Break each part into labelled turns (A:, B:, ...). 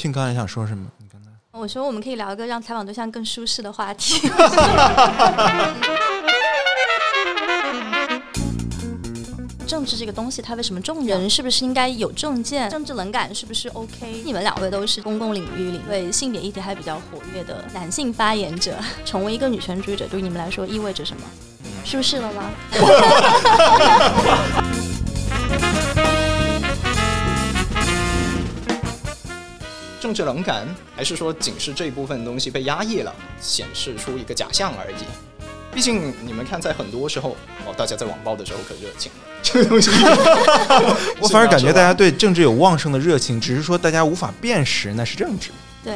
A: 庆刚才想说什么？你刚才
B: 我说我们可以聊一个让采访对象更舒适的话题。政治这个东西，它为什么重要？人是不是应该有政见？政治冷感是不是 OK？你们两位都是公共领域里对性别议题还比较活跃的男性发言者，成为一个女权主义者，对于你们来说意味着什么？舒适了吗？
C: 政治冷感，还是说仅是这一部分东西被压抑了，显示出一个假象而已？毕竟你们看，在很多时候，哦，大家在网暴的时候可热情了，这个东西。
A: 我反而感觉大家对政治有旺盛的热情，只是说大家无法辨识那是政治。
B: 对。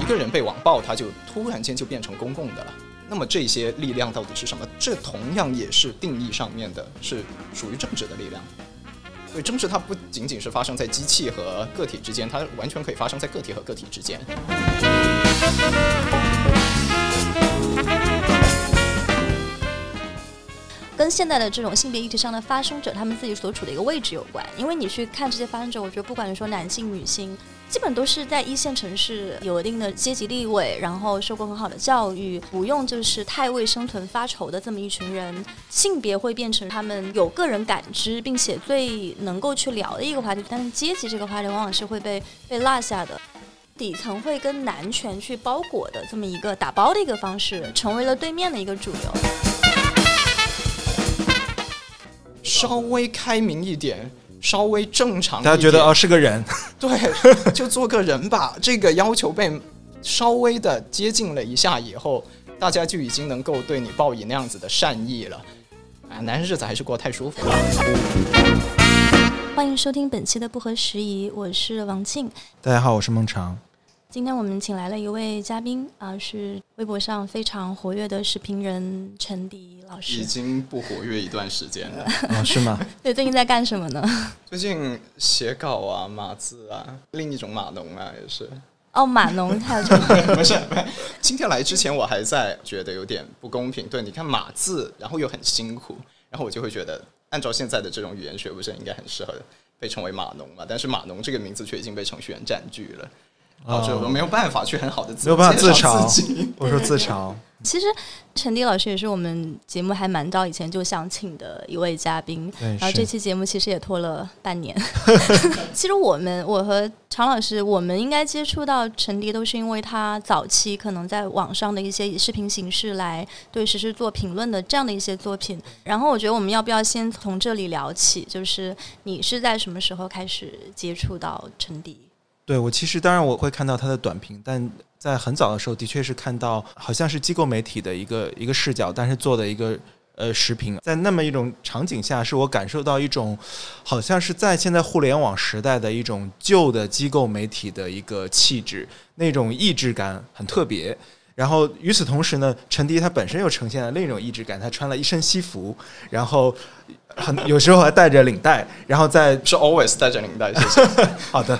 C: 一个人被网暴，他就突然间就变成公共的了。那么这些力量到底是什么？这同样也是定义上面的，是属于政治的力量。对，争执它不仅仅是发生在机器和个体之间，它完全可以发生在个体和个体之间。
B: 跟现在的这种性别议题上的发生者，他们自己所处的一个位置有关。因为你去看这些发生者，我觉得不管你说男性、女性，基本都是在一线城市有一定的阶级地位，然后受过很好的教育，不用就是太为生存发愁的这么一群人。性别会变成他们有个人感知，并且最能够去聊的一个话题，但是阶级这个话题往往是会被被落下的。底层会跟男权去包裹的这么一个打包的一个方式，成为了对面的一个主流。
C: 稍微开明一点，稍微正常，
A: 大家觉得哦是个人，
C: 对，就做个人吧。这个要求被稍微的接近了一下以后，大家就已经能够对你报以那样子的善意了。啊，男人日子还是过得太舒服了。
B: 欢迎收听本期的不合时宜，我是王静。
A: 大家好，我是孟长。
B: 今天我们请来了一位嘉宾啊，是微博上非常活跃的视频人陈迪老师。
C: 已经不活跃一段时间了，
A: 哦，是吗？
B: 对，最近在干什么呢？
C: 最近写稿啊，码字啊，另一种码农啊，也是。
B: 哦，码农还有
C: 不是，今天来之前我还在觉得有点不公平。对，你看码字，然后又很辛苦，然后我就会觉得，按照现在的这种语言学，不是应该很适合被称为码农嘛？但是码农这个名字却已经被程序员占据了。导致我没有办法去很好的
A: 没有办法自
C: 嘲，
A: 我说自嘲。
B: 其实陈迪老师也是我们节目还蛮早以前就想请的一位嘉宾，然后这期节目其实也拖了半年。其实我们我和常老师，我们应该接触到陈迪都是因为他早期可能在网上的一些以视频形式来对实时做评论的这样的一些作品。然后我觉得我们要不要先从这里聊起？就是你是在什么时候开始接触到陈迪？
A: 对我其实当然我会看到他的短评，但在很早的时候的确是看到好像是机构媒体的一个一个视角，但是做的一个呃视频，在那么一种场景下，是我感受到一种好像是在现在互联网时代的一种旧的机构媒体的一个气质，那种意志感很特别。然后与此同时呢，陈迪他本身又呈现了另一种意志感，他穿了一身西服，然后。很有时候还带着领带，然后在
C: 是 always 带着领带，谢谢。
A: 好的，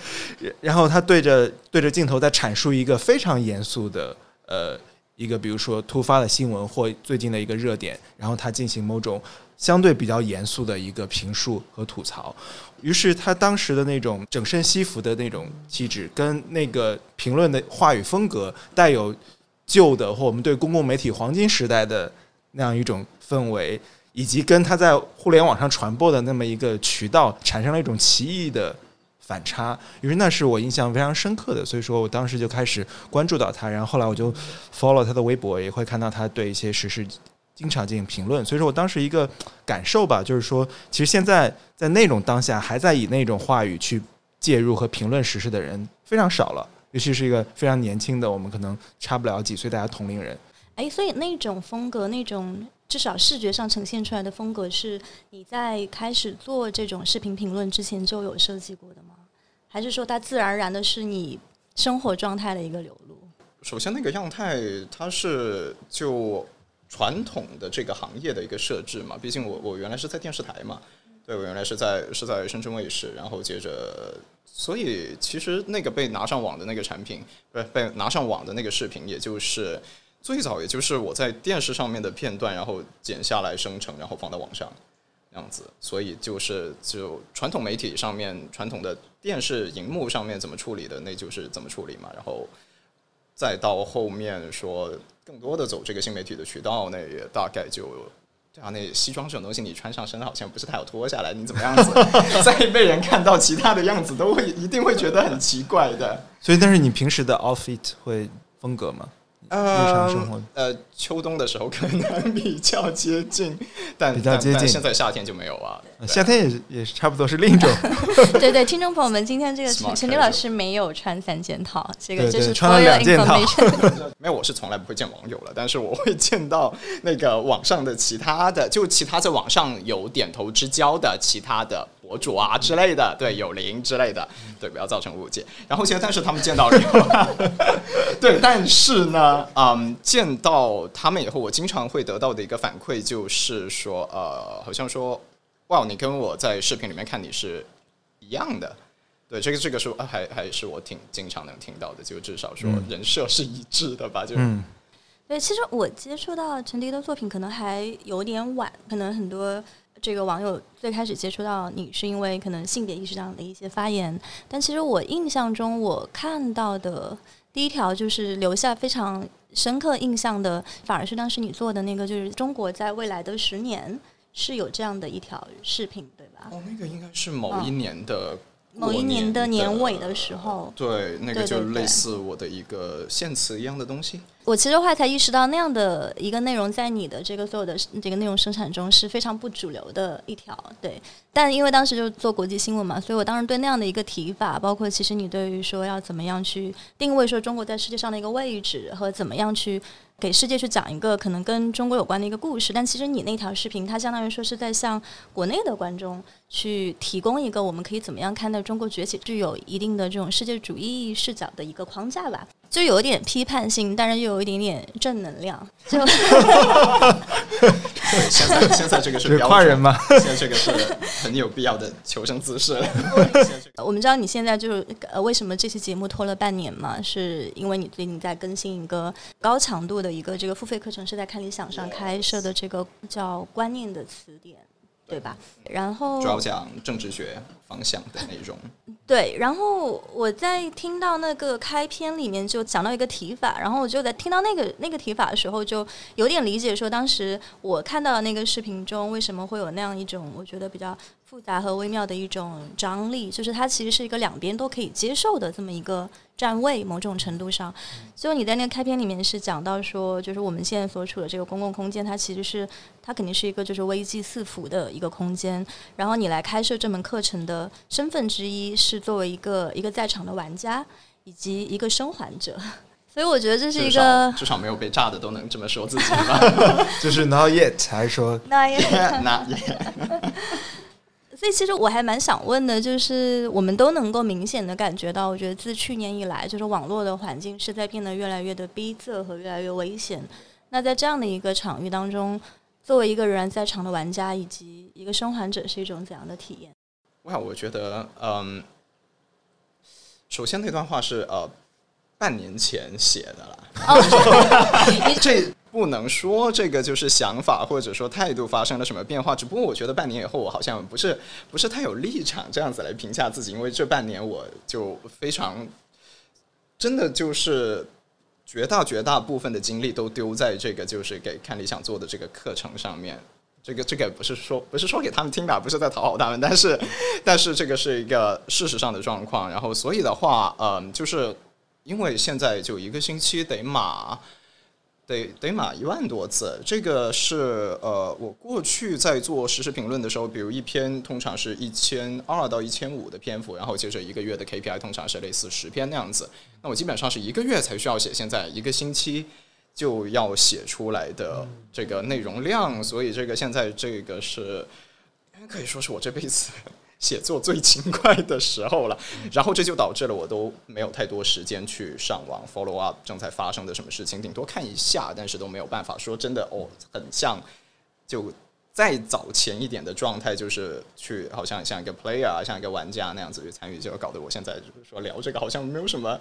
A: 然后他对着对着镜头在阐述一个非常严肃的呃一个，比如说突发的新闻或最近的一个热点，然后他进行某种相对比较严肃的一个评述和吐槽。于是他当时的那种整身西服的那种气质，跟那个评论的话语风格，带有旧的或我们对公共媒体黄金时代的那样一种氛围。以及跟他在互联网上传播的那么一个渠道产生了一种奇异的反差，于是那是我印象非常深刻的，所以说我当时就开始关注到他，然后后来我就 follow 他的微博，也会看到他对一些时事经常进行评论，所以说我当时一个感受吧，就是说其实现在在那种当下还在以那种话语去介入和评论时事的人非常少了，尤其是一个非常年轻的，我们可能差不了几岁，大家同龄人。
B: 哎，所以那种风格，那种。至少视觉上呈现出来的风格是你在开始做这种视频评论之前就有设计过的吗？还是说它自然而然的是你生活状态的一个流露？
C: 首先，那个样态它是就传统的这个行业的一个设置嘛。毕竟我我原来是在电视台嘛，对我原来是在是在深圳卫视，然后接着，所以其实那个被拿上网的那个产品，不是被拿上网的那个视频，也就是。最早也就是我在电视上面的片段，然后剪下来生成，然后放到网上。这样子，所以就是就传统媒体上面，传统的电视荧幕上面怎么处理的，那就是怎么处理嘛。然后再到后面说更多的走这个新媒体的渠道，那也大概就对啊，那西装这种东西你穿上身好像不是太好脱下来，你怎么样子 再被人看到其他的样子，都会一定会觉得很奇怪的。
A: 所以，但是你平时的 outfit 会风格吗？日常生活。
C: 呃，秋冬的时候可能比较接近，但
A: 比较接近。
C: 现在夏天就没有啊。
A: 夏天也是也是差不多是另一种，
B: 对对，听众朋友们，今天这个陈陈迪老师没有穿三件套，这个就是
A: 穿了两件套。
C: 没有，我是从来不会见网友了，但是我会见到那个网上的其他的，就其他在网上有点头之交的其他的博主啊之类的，对，有灵之类的，对，不要造成误解。然后现在，但是他们见到了以后，对，但是呢，嗯，见到他们以后，我经常会得到的一个反馈就是说，呃，好像说，哇，你跟我在视频里面看你是一样的。对，这个这个是呃还还是我挺经常能听到的，就至少说
A: 嗯
C: 人设是一致的吧，就
A: 嗯，
B: 对，其实我接触到陈迪的作品可能还有点晚，可能很多这个网友最开始接触到你是因为可能性别意识上的一些发言，但其实我印象中我看到的第一条就是留下非常深刻印象的，反而是当时你做的那个，就是中国在未来的十年是有这样的一条视频，对吧？
C: 哦，那个应该是某一年的过
B: 某一年的
C: 年
B: 年尾的时候，
C: 对，那个就类似我的一个献词一样的东西。
B: 我其实后来才意识到，那样的一个内容在你的这个所有的这个内容生产中是非常不主流的一条，对。但因为当时就做国际新闻嘛，所以我当时对那样的一个提法，包括其实你对于说要怎么样去定位说中国在世界上的一个位置，和怎么样去给世界去讲一个可能跟中国有关的一个故事，但其实你那条视频，它相当于说是在向国内的观众去提供一个我们可以怎么样看待中国崛起，具有一定的这种世界主义视角的一个框架吧。就有一点批判性，但是又有一点点正能量。就
C: 对，现在现在这个是
A: 夸人吗？
C: 现在这个是很有必要的求生姿势了。这 个
B: 我们知道你现在就是呃，为什么这期节目拖了半年嘛？是因为你最近在更新一个高强度的一个这个付费课程，是在看理想上开设的这个叫观念的词典，对吧？然后
C: 主要讲政治学方向的内容。
B: 对，然后我在听到那个开篇里面就讲到一个提法，然后我就在听到那个那个提法的时候，就有点理解说，当时我看到的那个视频中为什么会有那样一种我觉得比较复杂和微妙的一种张力，就是它其实是一个两边都可以接受的这么一个站位，某种程度上。就你在那个开篇里面是讲到说，就是我们现在所处的这个公共空间，它其实是它肯定是一个就是危机四伏的一个空间，然后你来开设这门课程的身份之一是作为一个一个在场的玩家以及一个生还者，所以我觉得这是一
C: 至少
B: 个
C: 至少没有被炸的都能这么说自己吧？
A: 就是 not yet，还是说
B: 那也。
C: 那也
B: 所以其实我还蛮想问的，就是我们都能够明显的感觉到，我觉得自去年以来，就是网络的环境是在变得越来越的逼仄和越来越危险。那在这样的一个场域当中，作为一个仍然在场的玩家以及一个生还者，是一种怎样的体验？
C: 哇，我觉得，嗯，首先那段话是呃半年前写的了。
B: 哦，
C: 这不能说这个就是想法或者说态度发生了什么变化，只不过我觉得半年以后我好像不是不是太有立场这样子来评价自己，因为这半年我就非常真的就是绝大绝大部分的精力都丢在这个就是给看理想做的这个课程上面。这个这个不是说不是说给他们听的，不是在讨好他们，但是但是这个是一个事实上的状况。然后所以的话，嗯，就是因为现在就一个星期得码。得得码一万多字，这个是呃，我过去在做实时评论的时候，比如一篇通常是一千二到一千五的篇幅，然后接着一个月的 KPI 通常是类似十篇那样子。那我基本上是一个月才需要写，现在一个星期就要写出来的这个内容量，所以这个现在这个是可以说是我这辈子写作最勤快的时候了，然后这就导致了我都没有太多时间去上网 follow up 正在发生的什么事情，顶多看一下，但是都没有办法说真的哦，很像就再早前一点的状态，就是去好像像一个 player，像一个玩家那样子去参与，就搞得我现在就是说聊这个好像没有什么，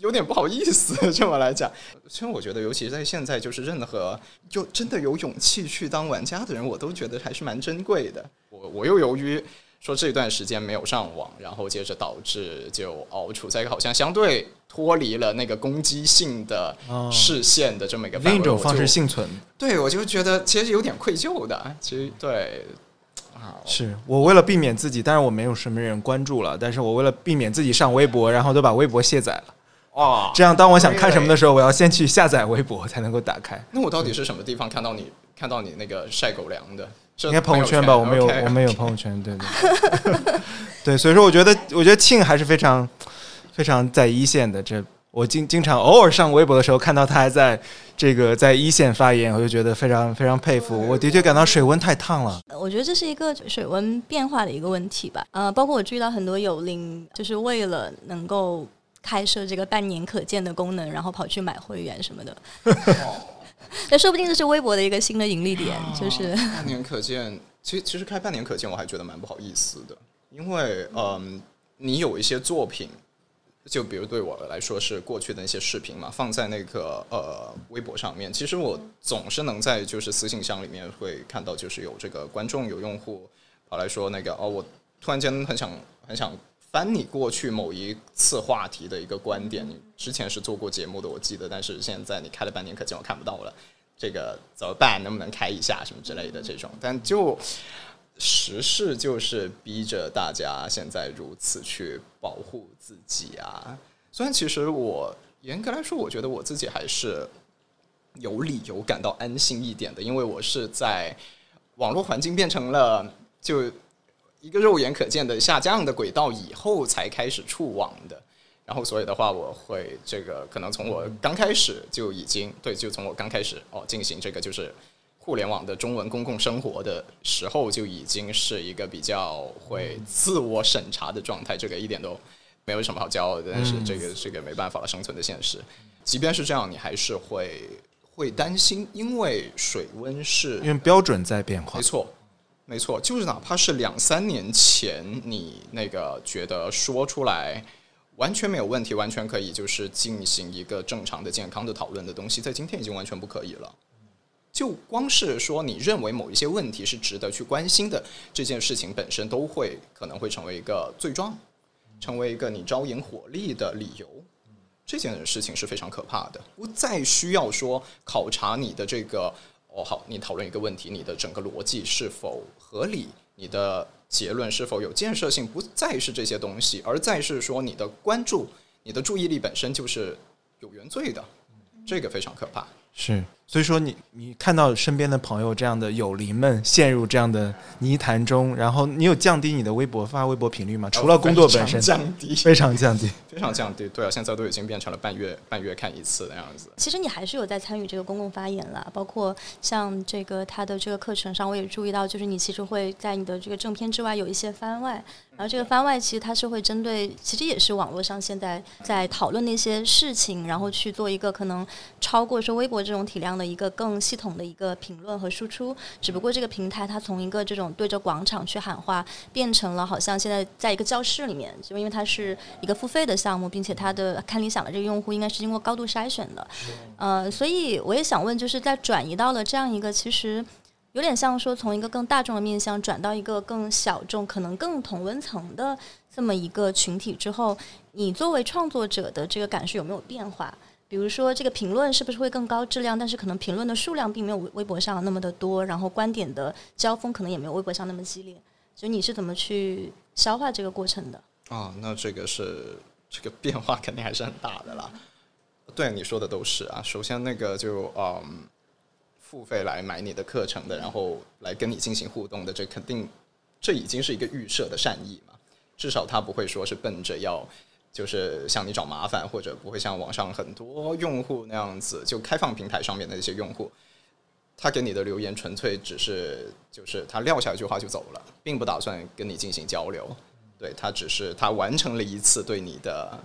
C: 有点不好意思这么来讲。其实我觉得，尤其在现在，就是任何就真的有勇气去当玩家的人，我都觉得还是蛮珍贵的。我我又由于说这段时间没有上网，然后接着导致就哦处在一个好像相对脱离了那个攻击性的
A: 哦
C: 视线的这么一个
A: 另一种方式幸存。
C: 对，我就觉得其实有点愧疚的。其实对啊，
A: 是我为了避免自己，当然我没有什么人关注了，但是我为了避免自己上微博，然后都把微博卸载了。
C: 哇，
A: 这样，当我想看什么的时候，我要先去下载微博才能够打开。
C: 那我到底是什么地方看到你看到你那个晒狗粮的？
A: 应该朋友圈吧，我没有，我没有朋友圈，对对 对，所以说我觉得，我觉得庆还是非常非常在一线的。这我经经常偶尔上微博的时候，看到他还在这个在一线发言，我就觉得非常非常佩服。我的确感到水温太烫了。
B: 我觉得这是一个水温变化的一个问题吧。呃，包括我注意到很多友邻，就是为了能够开设这个半年可见的功能，然后跑去买会员什么的。那说不定这是微博的一个新的盈利点，就是
C: 半年可见，其实其实开半年可见，我还觉得蛮不好意思的，因为嗯，你有一些作品，就比如对我来说是过去的那些视频嘛，放在那个呃微博上面，其实我总是能在就是私信箱里面会看到，就是有这个观众有用户跑来说那个哦，我突然间很想很想。翻你过去某一次话题的一个观点，你之前是做过节目的，我记得，但是现在你开了半年可见，我看不到了。这个怎么办？能不能开一下什么之类的这种？但就时事就是逼着大家现在如此去保护自己啊。虽然其实我严格来说，我觉得我自己还是有理由感到安心一点的，因为我是在网络环境变成了就一个肉眼可见的下降的轨道以后才开始触网的。然后所以的话，我会这个可能从我刚开始就已经对，就从我刚开始哦进行这个就是互联网的中文公共生活的时候，就已经是一个比较会自我审查的状态。这个一点都没有什么好骄傲的，但是这个这个没办法了，生存的现实。即便是这样，你还是会会担心，因为水温是
A: 因为标准在变化
C: 没，错，没错，就是哪怕是两三年前，你那个觉得说出来完全没有问题，完全可以就是进行一个正常的、健康的讨论的东西，在今天已经完全不可以了。就光是说你认为某一些问题是值得去关心的这件事情本身，都会可能会成为一个罪状，成为一个你招引火力的理由。这件事情是非常可怕的，不再需要说考察你的这个哦，好，你讨论一个问题，你的整个逻辑是否合理，你的结论是否有建设性，不再是这些东西，而再是说你的关注、你的注意力本身就是有原罪的，这个非常可怕。
A: 是。所以说你，你看到身边的朋友这样的友邻们陷入这样的泥潭中，然后你有降低你的微博发微博频率吗？除了工作本身，
C: 降低，
A: 非常降低。
C: 非常降低。对啊，现在都已经变成了半月半月看一次的样子。
B: 其实你还是有在参与这个公共发言啦，包括像这个他的这个课程上，我也注意到，就是你其实会在你的这个正片之外有一些番外，然后这个番外其实它是会针对，其实也是网络上现在在讨论的一些事情，然后去做一个可能超过说微博这种体量的一个更系统的一个评论和输出。只不过这个平台它从一个这种对着广场去喊话，变成了好像现在在一个教室里面，就因为它是一个付费的项目，并且它的看理想的这个用户应该是经过高度筛选的。呃，所以我也想问，就是在转移到了这样一个其实有点像说从一个更大众的面向转到一个更小众、可能更同温层的这么一个群体之后，你作为创作者的这个感受有没有变化？比如说，这个评论是不是会更高质量？但是可能评论的数量并没有微微博上那么的多，然后观点的交锋可能也没有微博上那么激烈。所以你是怎么去消化这个过程的？
C: 啊，那这个是这个变化肯定还是很大的啦。对你说的都是啊，首先那个就嗯，付费来买你的课程的，然后来跟你进行互动的，这肯定这已经是一个预设的善意嘛，至少他不会说是奔着要就是向你找麻烦，或者不会像网上很多用户那样子，就开放平台上面的一些用户，他给你的留言纯粹只是就是他撂下一句话就走了，并不打算跟你进行交流。对他只是他完成了一次对你的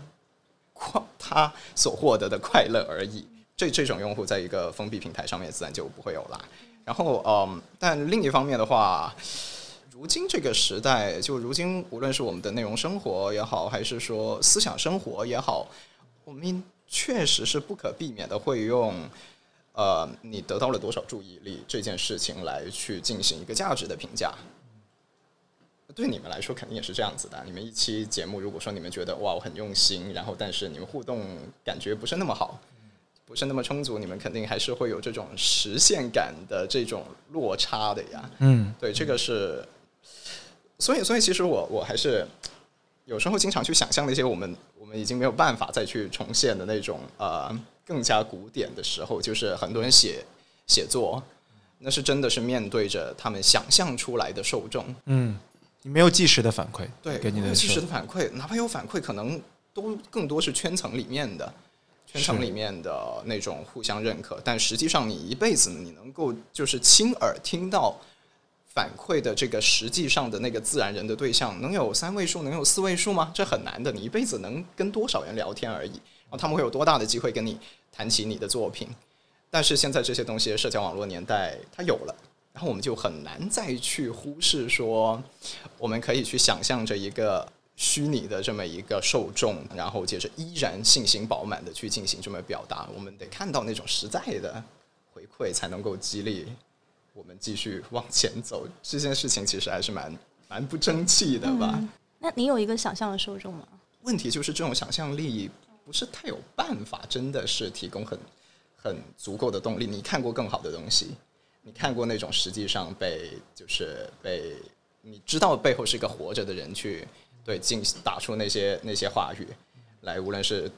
C: 快他所获得的快乐而已。这这种用户在一个封闭平台上面自然就不会有啦。然后嗯，但另一方面的话，如今这个时代，就如今无论是我们的内容生活也好，还是说思想生活也好，我们确实是不可避免的会用。呃，你得到了多少注意力这件事情来去进行一个价值的评价，对你们来说肯定也是这样子的。你们一期节目，如果说你们觉得哇我很用心，然后但是你们互动感觉不是那么好，不是那么充足，你们肯定还是会有这种实现感的这种落差的呀。
A: 嗯，
C: 对，这个是，所以所以其实我我还是有时候经常去想象那些我们我们已经没有办法再去重现的那种呃。更加古典的时候，就是很多人写写作，那是真的是面对着他们想象出来的受众。
A: 嗯，你没有即时的反馈，
C: 对，
A: 给你的
C: 即时的反馈，哪怕有反馈，可能都更多是圈层里面的，圈层里面的那种互相认可。但实际上，你一辈子你能够就是亲耳听到反馈的这个实际上的那个自然人的对象，能有三位数，能有四位数吗？这很难的。你一辈子能跟多少人聊天而已，然后他们会有多大的机会跟你？谈起你的作品，但是现在这些东西，社交网络年代它有了，然后我们就很难再去忽视说，我们可以去想象着一个虚拟的这么一个受众，然后接着依然信心饱满的去进行这么表达。我们得看到那种实在的回馈，才能够激励我们继续往前走。这件事情其实还是蛮蛮不争气的吧？
B: 那你有一个想象的受众吗？
C: 问题就是这种想象力。不是太有办法，真的是提供很很足够的动力。你看过更好的东西，你看过那种实际上被就是被你知道背后是一个活着的人去对进打出那些那些话语来，无论是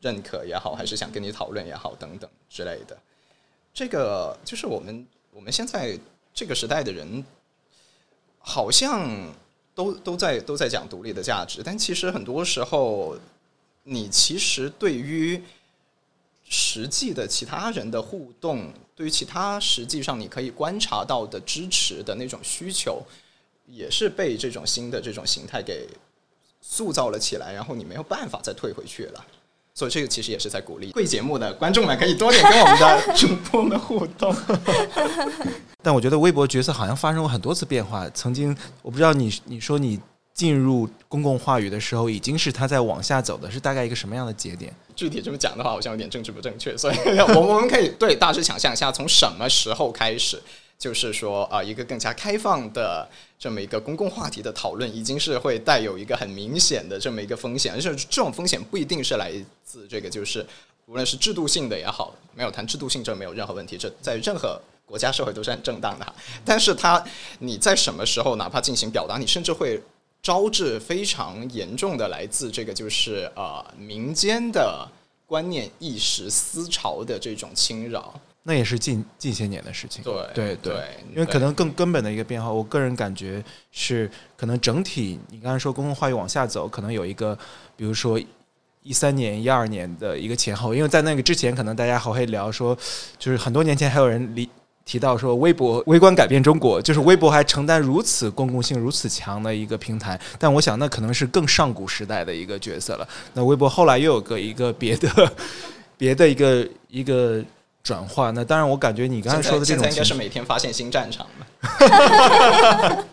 C: 认可也好，还是想跟你讨论也好，等等之类的。这个就是我们我们现在这个时代的人，好像都都在都在讲独立的价值，但其实很多时候。你其实对于实际的其他人的互动，对于其他实际上你可以观察到的支持的那种需求，也是被这种新的这种形态给塑造了起来，然后你没有办法再退回去了。所以这个其实也是在鼓励贵节目的观众们可以多点跟我们的 主播们互动。
A: 但我觉得微博角色好像发生过很多次变化。曾经我不知道你你说你。进入公共话语的时候，已经是他在往下走的，是大概一个什么样的节点？
C: 具体这么讲的话，好像有点政治不正确，所以我 我们可以对大致想象一下，从什么时候开始，就是说啊，一个更加开放的这么一个公共话题的讨论，已经是会带有一个很明显的这么一个风险，而且这种风险不一定是来自这个，就是无论是制度性的也好，没有谈制度性，这没有任何问题，这在任何国家社会都是很正当的。但是他你在什么时候，哪怕进行表达，你甚至会。招致非常严重的来自这个就是呃民间的观念意识思潮的这种侵扰，
A: 那也是近近些年的事情。
C: 对
A: 对
C: 对，
A: 因为可能更根本的一个变化，我个人感觉是可能整体你刚才说公共话语往下走，可能有一个比如说一三年一二年的一个前后，因为在那个之前，可能大家还会聊说，就是很多年前还有人离。提到说，微博微观改变中国，就是微博还承担如此公共性如此强的一个平台，但我想那可能是更上古时代的一个角色了。那微博后来又有个一个别的 别的一个一个转化。那当然，我感觉你刚才说的这种，
C: 应该是每天发现新战场了。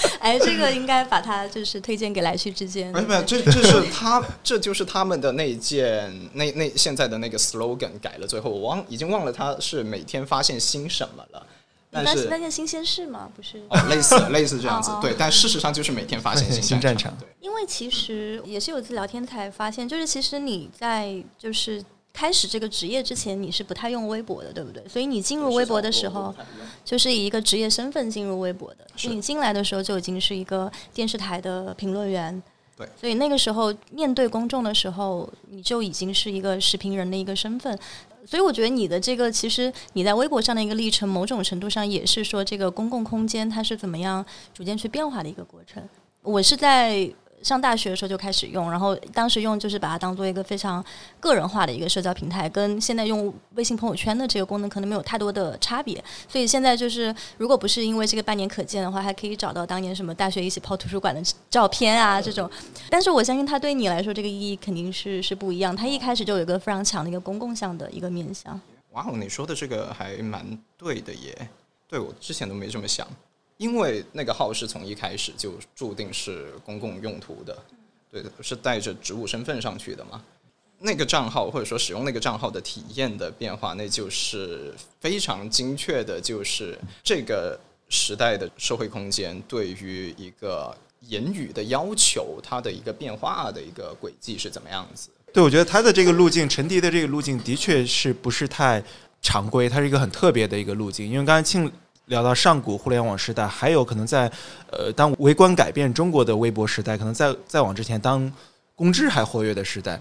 B: 哎，这个应该把它就是推荐给来去之间。
C: 没有没有，这这是他，这就是他们的那一件那那现在的那个 slogan 改了，最后我忘已经忘了他是每天发现新什么了。但是
B: 那件新鲜事吗？不是，
C: 哦，类似类似这样子，对。但事实上就是每天发现新战场。对，
B: 因为其实也是有一次聊天才发现，就是其实你在就是。开始这个职业之前，你是不太用微博的，对不对？所以你进入微博的时候，就是以一个职业身份进入微博的。你进来的时候就已经是一个电视台的评论员，
C: 对。
B: 所以那个时候面对公众的时候，你就已经是一个视频人的一个身份。所以我觉得你的这个，其实你在微博上的一个历程，某种程度上也是说这个公共空间它是怎么样逐渐去变化的一个过程。我是在。上大学的时候就开始用，然后当时用就是把它当做一个非常个人化的一个社交平台，跟现在用微信朋友圈的这个功能可能没有太多的差别。所以现在就是，如果不是因为这个半年可见的话，还可以找到当年什么大学一起泡图书馆的照片啊这种。但是我相信它对你来说这个意义肯定是是不一样。它一开始就有一个非常强的一个公共向的一个面向。
C: 哇哦，你说的这个还蛮对的耶。对我之前都没这么想，因为那个号是从一开始就注定是公共用途的，对的，是带着职务身份上去的嘛。那个账号或者说使用那个账号的体验的变化，那就是非常精确的，就是这个时代的社会空间对于一个言语的要求，它的一个变化的一个轨迹是怎么样子。
A: 对，我觉得他的这个路径，陈迪的这个路径的确是不是太常规，它是一个很特别的一个路径。因为刚才庆聊到上古互联网时代，还有可能在呃当微观改变中国的微博时代，可能在再往之前当公知还活跃的时代，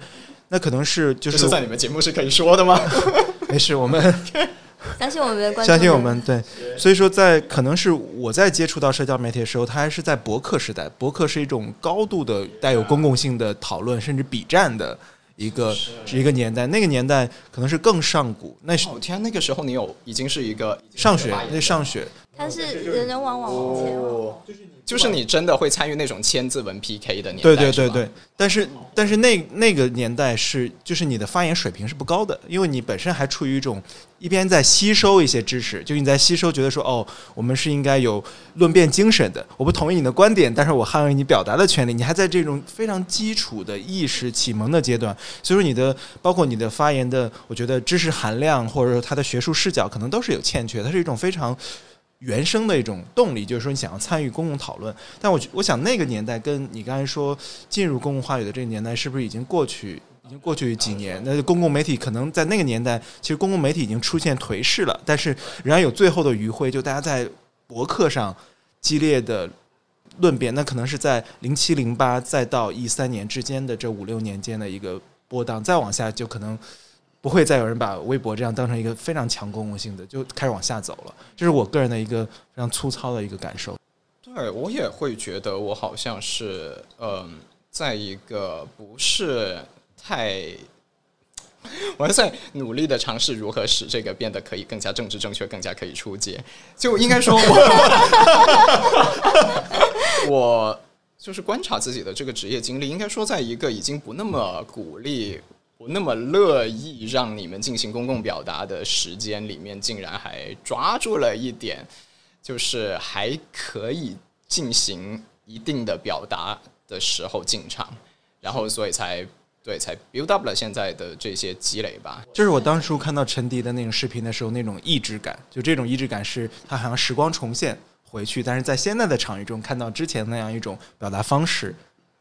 A: 那可能是就
C: 就是是在你们节目是可以说的吗？
A: 没事，我们
B: 相信我们的观众，
A: 相信我们对，所以说在可能是我在接触到社交媒体的时候，它还是在博客时代，博客是一种高度的带有公共性的讨论，甚至比战的一个是一个年代。那个年代可能是更上古，那是
C: 哦天，那个时候你有已经是一个
A: 上学，那是上学，
B: 它是人人往往往前往。
C: 哦，就是你真的会参与那种千字文 PK 的年代，
A: 对对对对，但是但是那那个年代是就是你的发言水平是不高的，因为你本身还处于一种一边在吸收一些知识，就你在吸收，觉得说哦，我们是应该有论辩精神的，我不同意你的观点，但是我捍卫你表达的权利，你还在这种非常基础的意识启蒙的阶段，所以说你的包括你的发言的，我觉得知识含量或者说它的学术视角可能都是有欠缺，它是一种非常。原生的一种动力，就是说你想要参与公共讨论，但我我想那个年代跟你刚才说进入公共话语的这个年代，是不是已经过去？已经过去几年？那公共媒体可能在那个年代，其实公共媒体已经出现颓势了，但是仍然有最后的余晖，就大家在博客上激烈的论辩，那可能是在零七零八再到一三年之间的这五六年间的一个波荡，再往下就可能。不会再有人把微博这样当成一个非常强公共性的，就开始往下走了。这是我个人的一个非常粗糙的一个感受。
C: 对我也会觉得我好像是嗯、在一个不是太。我还在努力的尝试如何使这个变得可以更加政治正确，更加可以出街。就应该说我，我 就是观察自己的这个职业经历，应该说在一个已经不那么鼓励、不那么乐意让你们进行公共表达的时间里面，竟然还抓住了一点，就是还可以进行一定的表达的时候进场，然后所以才对才 build up 了现在的这些积累吧。
A: 这是我当初看到陈迪的那种视频的时候那种意志感，就这种意志感是他好像时光重现回去，但是在现在的场域中看到之前那样一种表达方式、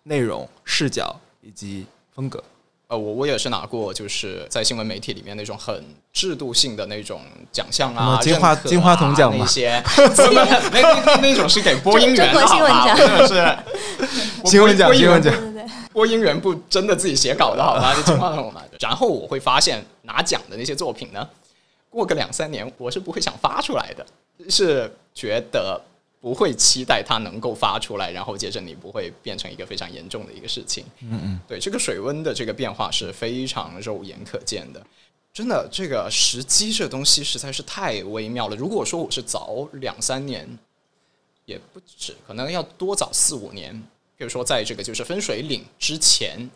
A: 内容、视角以及风格。
C: 呃，我我也是拿过，就是在新闻媒体里面那种很制度性的那种奖项啊，
A: 金话
C: 啊
A: 金话筒奖
C: 那些，那那那种是给播音员的
B: 中国
C: 好吧？
B: 新闻奖
C: 真的是
A: 新闻奖
C: 播音员
A: 新闻奖
B: 对对对，
C: 播音员不真的自己写稿的好吧？就金话筒嘛。然后我会发现拿奖的那些作品呢，过个两三年，我是不会想发出来的，是觉得不会期待它能够发出来，然后接着你不会变成一个非常严重的一个事情。
A: 嗯嗯，
C: 对，这个水温的这个变化是非常肉眼可见的。真的，这个时机这东西实在是太微妙了。如果说我是早两三年，也不止，可能要多早四五年。比如说，在这个就是分水岭之前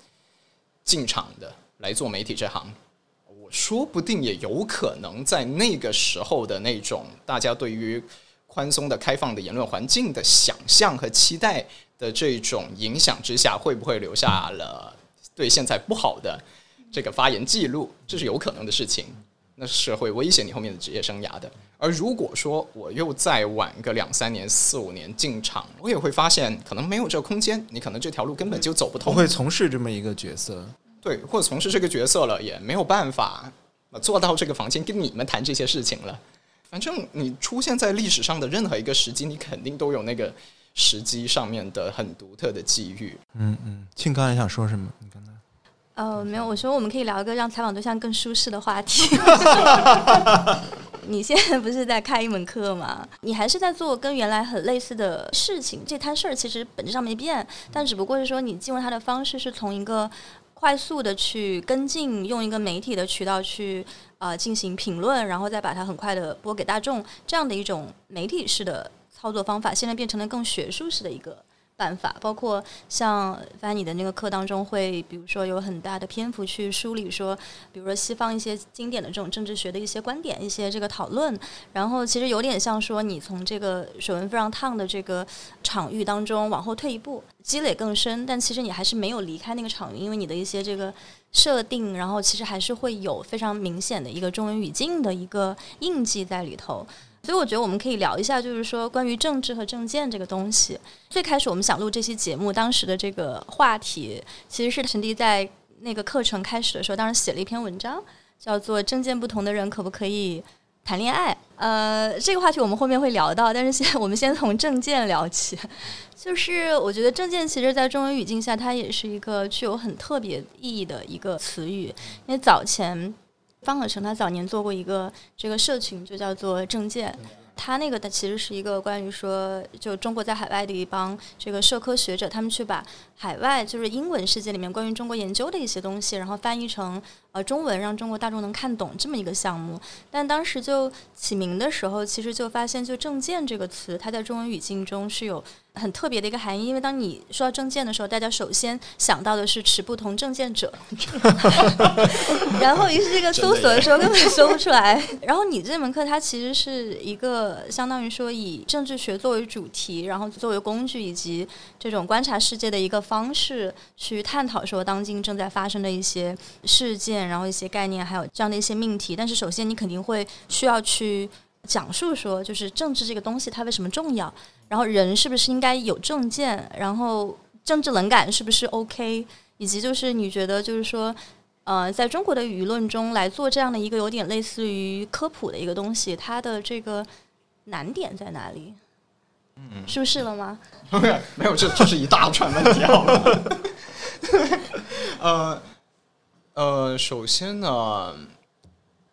C: 进场的来做媒体这行，我说不定也有可能在那个时候的那种大家对于宽松的、开放的言论环境的想象和期待的这种影响之下，会不会留下了对现在不好的这个发言记录？这是有可能的事情，那是会威胁你后面的职业生涯的。而如果说我又再晚个两三年、四五年进场，我也会发现可能没有这个空间，你可能这条路根本就走不通。
A: 我会从事这么一个角色。
C: 对，或者从事这个角色了，也没有办法做到这个房间跟你们谈这些事情了。反正你出现在历史上的任何一个时机，你肯定都有那个时机上面的很独特的际遇。
A: 嗯嗯，庆刚还想说什么？你刚才
B: 呃，没有，我说我们可以聊一个让采访对象更舒适的话题。你现在不是在开一门课吗？你还是在做跟原来很类似的事情，这摊事儿其实本质上没变，但只不过是说你进入它的方式是从一个快速的去跟进，用一个媒体的渠道去呃进行评论，然后再把它很快的播给大众，这样的一种媒体式的操作方法，现在变成了更学术式的一个办法，包括像在你的那个课当中会，比如说有很大的篇幅去梳理说，比如说西方一些经典的这种政治学的一些观点，一些这个讨论，然后其实有点像说你从这个水温非常烫的这个场域当中往后退一步，积累更深，但其实你还是没有离开那个场域，因为你的一些这个设定，然后其实还是会有非常明显的一个中文语境的一个印记在里头。所以我觉得我们可以聊一下，就是说关于政治和政见这个东西。最开始我们想录这期节目，当时的这个话题其实是陈迪在那个课程开始的时候，当时写了一篇文章，叫做“政见不同的人可不可以谈恋爱”。呃，这个话题我们后面会聊到，但是现在 我们先从证件聊起。就是我觉得证件其实，在中文语境下，它也是一个具有很特别意义的一个词语，因为早前。方可成他早年做过一个这个社群，就叫做证件。他那个的其实是一个关于说，就中国在海外的一帮这个社科学者，他们去把海外就是英文世界里面关于中国研究的一些东西，然后翻译成呃中文，让中国大众能看懂这么一个项目。但当时就起名的时候，其实就发现，就证件这个词，它在中文语境中是有。很特别的一个含义，因为当你说到证件的时候，大家首先想到的是持不同证件者，然后于是这个搜索的时候根本搜不出来。然后你这门课它其实是一个相当于说以政治学作为主题，然后作为工具以及这种观察世界的一个方式去探讨说当今正在发生的一些事件，然后一些概念，还有这样的一些命题。但是首先你肯定会需要去讲述说，就是政治这个东西它为什么重要。然后人是不是应该有政见？然后政治冷感是不是 OK？以及就是你觉得就是说，呃，在中国的舆论中来做这样的一个有点类似于科普的一个东西，它的这个难点在哪里？嗯，是不是了吗？
C: 没有，这这是一大串问题，好吗？呃呃，首先呢，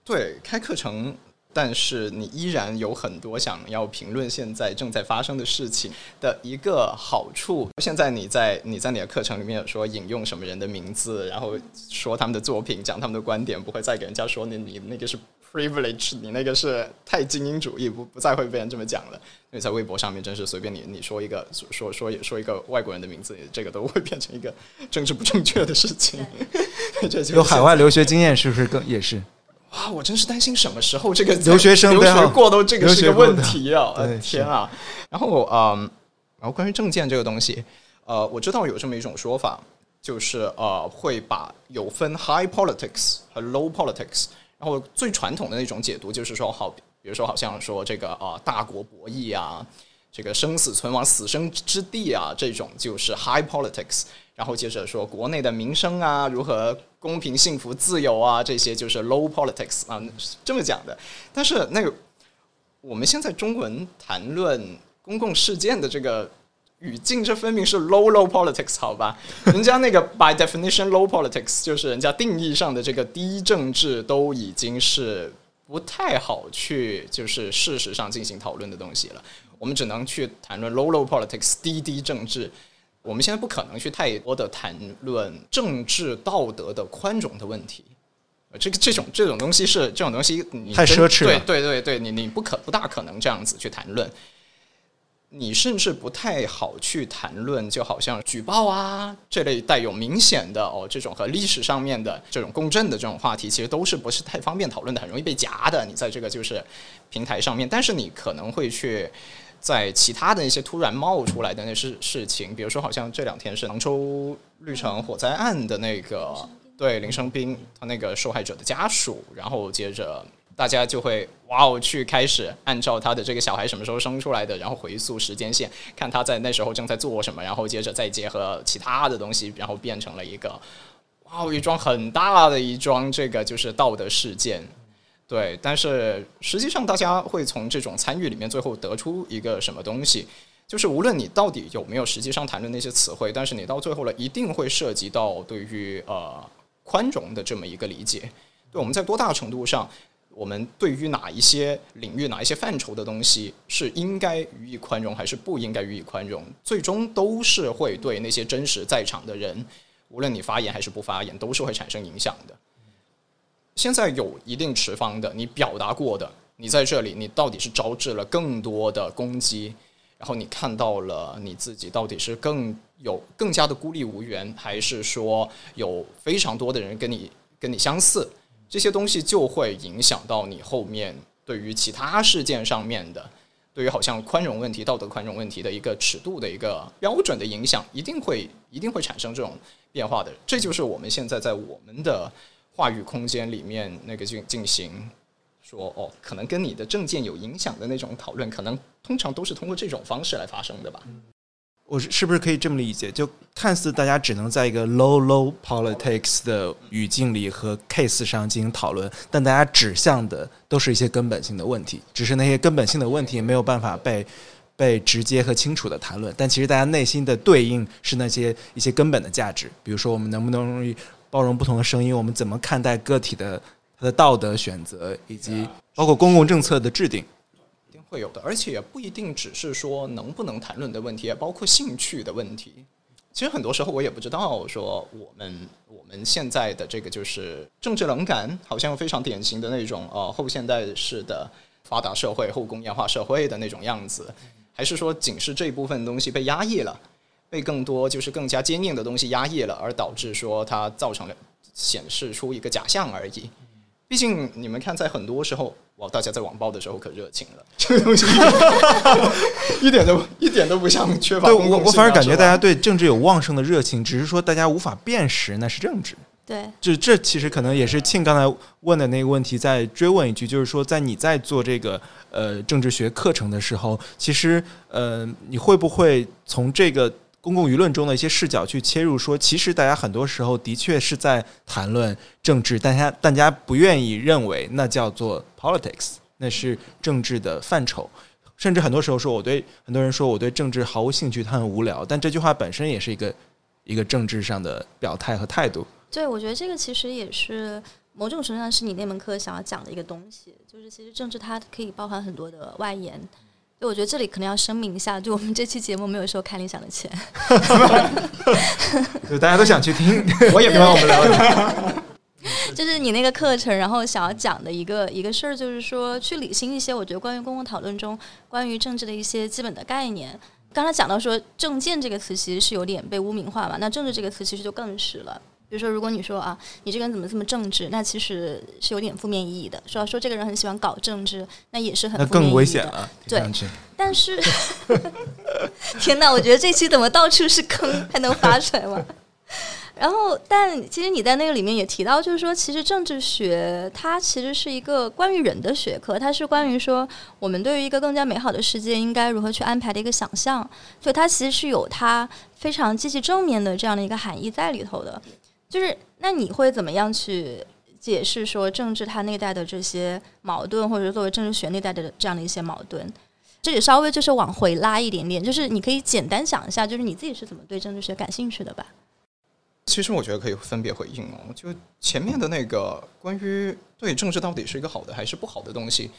C: 对开课程。但是你依然有很多想要评论现在正在发生的事情的一个好处。现在你在你在你的课程里面有说引用什么人的名字，然后说他们的作品，讲他们的观点，不会再给人家说你你那个是 privilege，你那个是太精英主义，不不再会被人这么讲了。因为在微博上面，真是随便你你说一个说说说一个外国人的名字，这个都会变成一个政治不正确的事情。
A: 有海外留学经验是不是更也是？
C: 哇，我真是担心什么时候这个
A: 留学生
C: 留学过都这个是个问题啊！天啊！然后嗯，然后关于证件这个东西，呃，我知道有这么一种说法，就是呃，会把有分 high politics 和 low politics。然后最传统的那种解读就是说，好，比如说好像说这个啊，大国博弈啊，这个生死存亡、死生之地啊，这种就是 high politics。然后接着说国内的民生啊，如何公平、幸福、自由啊，这些就是 low politics 啊，这么讲的。但是那个我们现在中文谈论公共事件的这个语境，这分明是 low low politics 好吧？人家那个 by definition low politics 就是人家定义上的这个低政治，都已经是不太好去就是事实上进行讨论的东西了。我们只能去谈论 low low politics 低低政治。我们现在不可能去太多的谈论政治道德的宽容的问题，这个这种这种东西是这种东西，你
A: 太奢侈
C: 了。对对对对，你你不可不大可能这样子去谈论。你甚至不太好去谈论，就好像举报啊这类带有明显的哦这种和历史上面的这种共振的这种话题，其实都是不是太方便讨论的，很容易被夹的。你在这个就是平台上面，但是你可能会去。在其他的一些突然冒出来的那些事情，比如说好像这两天是杭州绿城火灾案的那个对林生斌他那个受害者的家属，然后接着大家就会哇哦去开始按照他的这个小孩什么时候生出来的，然后回溯时间线，看他在那时候正在做什么，然后接着再结合其他的东西，然后变成了一个哇哦一桩很大的一桩这个就是道德事件。对，但是实际上，大家会从这种参与里面最后得出一个什么东西？就是无论你到底有没有实际上谈论那些词汇，但是你到最后了，一定会涉及到对于呃宽容的这么一个理解。对，我们在多大程度上，我们对于哪一些领域、哪一些范畴的东西是应该予以宽容，还是不应该予以宽容，最终都是会对那些真实在场的人，无论你发言还是不发言，都是会产生影响的。现在有一定持方的，你表达过的，你在这里，你到底是招致了更多的攻击，然后你看到了你自己到底是更有更加的孤立无援，还是说有非常多的人跟你跟你相似，这些东西就会影响到你后面对于其他事件上面的。对于好像宽容问题、道德宽容问题的一个尺度的一个标准的影响，一定会一定会产生这种变化的。这就是我们现在在我们的话语空间里面那个进进行说哦，可能跟你的证件有影响的那种讨论，可能通常都是通过这种方式来发生的吧。
A: 我是是不是可以这么理解？就看似大家只能在一个 low low politics 的语境里和 case 上进行讨论，但大家指向的都是一些根本性的问题，只是那些根本性的问题没有办法被被直接和清楚的谈论。但其实大家内心的对应是那些一些根本的价值，比如说我们能不能包容不同的声音，我们怎么看待个体的他的道德选择，以及包括公共政策的制定。
C: 会有的，而且也不一定只是说能不能谈论的问题，也包括兴趣的问题。其实很多时候我也不知道，说我们我们现在的这个就是政治冷感，好像非常典型的那种呃后现代式的发达社会、后工业化社会的那种样子，还是说仅是这部分东西被压抑了，被更多就是更加坚硬的东西压抑了，而导致说它造成了显示出一个假象而已。毕竟你们看，在很多时候。哇！大家在网暴的时候可热情了，这个东西一点都一点都不像缺乏。
A: 对我，我反而感觉大家对政治有旺盛的热情，只是说大家无法辨识那是政治。
B: 对，
A: 就这其实可能也是庆刚才问的那个问题，再追问一句，就是说，在你在做这个呃政治学课程的时候，其实呃你会不会从这个？公共舆论中的一些视角去切入，说其实大家很多时候的确是在谈论政治，大家大家不愿意认为那叫做 politics，那是政治的范畴，甚至很多时候说我对很多人说我对政治毫无兴趣，他很无聊，但这句话本身也是一个一个政治上的表态和态度。
B: 对，我觉得这个其实也是某种程度上是你那门课想要讲的一个东西，就是其实政治它可以包含很多的外延。就我觉得这里可能要声明一下，就我们这期节目没有收看理想的钱，
A: 就大家都想去听，
C: 我也不让我们聊。
B: 就是你那个课程，然后想要讲的一个一个事儿，就是说去理清一些我觉得关于公共讨论中关于政治的一些基本的概念。刚才讲到说“政见”这个词其实是有点被污名化嘛，那“政治”这个词其实就更是了。比如说，如果你说啊，你这个人怎么这么正直，那其实是有点负面意义的。说说这个人很喜欢搞政治，那也是很
A: 那更危险了。
B: 对，但是 天哪，我觉得这期怎么到处是坑，还能发出来吗？然后，但其实你在那个里面也提到，就是说，其实政治学它其实是一个关于人的学科，它是关于说我们对于一个更加美好的世界应该如何去安排的一个想象，所以它其实是有它非常积极正面的这样的一个含义在里头的。就是那你会怎么样去解释说政治它内在的这些矛盾，或者作为政治学内在的这样的一些矛盾？这里稍微就是往回拉一点点，就是你可以简单想一下，就是你自己是怎么对政治学感兴趣的吧？
C: 其实我觉得可以分别回应哦。就前面的那个关于对政治到底是一个好的还是不好的东西，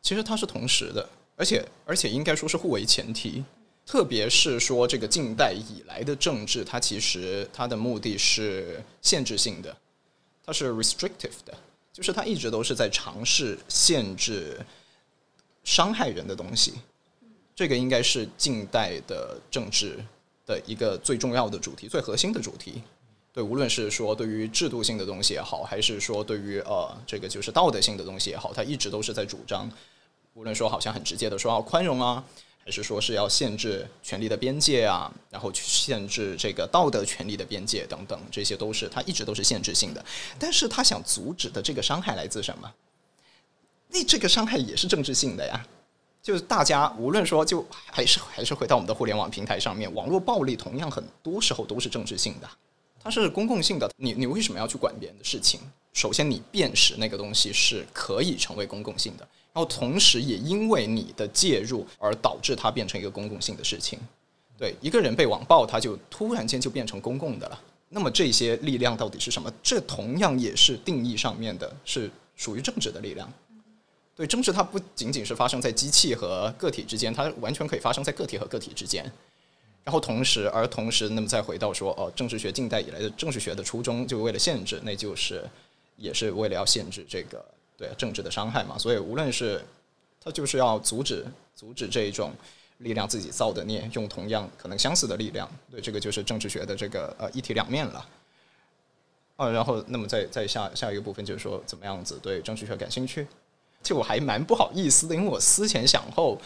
C: 其实它是同时的，而且而且应该说是互为前提。特别是说这个近代以来的政治，它其实它的目的是限制性的，它是 restrictive 的，就是它一直都是在尝试限制伤害人的东西。这个应该是近代的政治的一个最重要的主题、最核心的主题。对，无论是说对于制度性的东西也好，还是说对于呃这个就是道德性的东西也好，它一直都是在主张，无论说好像很直接的说要宽容啊。还是说是要限制权力的边界啊，然后去限制这个道德权利的边界等等，这些都是他一直都是限制性的。但是他想阻止的这个伤害来自什么？那这个伤害也是政治性的呀。就是大家无论说，就还是还是回到我们的互联网平台上面，网络暴力同样很多时候都是政治性的，它是公共性的。你你为什么要去管别人的事情？首先，你辨识那个东西是可以成为公共性的。然后同时，也因为你的介入而导致它变成一个公共性的事情。对一个人被网暴，他就突然间就变成公共的了。那么这些力量到底是什么？这同样也是定义上面的，是属于政治的力量。对政治，它不仅仅是发生在机器和个体之间，它完全可以发生在个体和个体之间。然后同时，而同时，那么再回到说，哦，政治学近代以来的政治学的初衷，就为了限制，那就是也是为了要限制这个。对政治的伤害嘛，所以无论是他就是要阻止阻止这一种力量自己造的孽，用同样可能相似的力量，对，这个就是政治学的这个呃一体两面了。啊，然后那么再再下下一个部分就是说怎么样子对政治学感兴趣，就我还蛮不好意思的，因为我思前想后。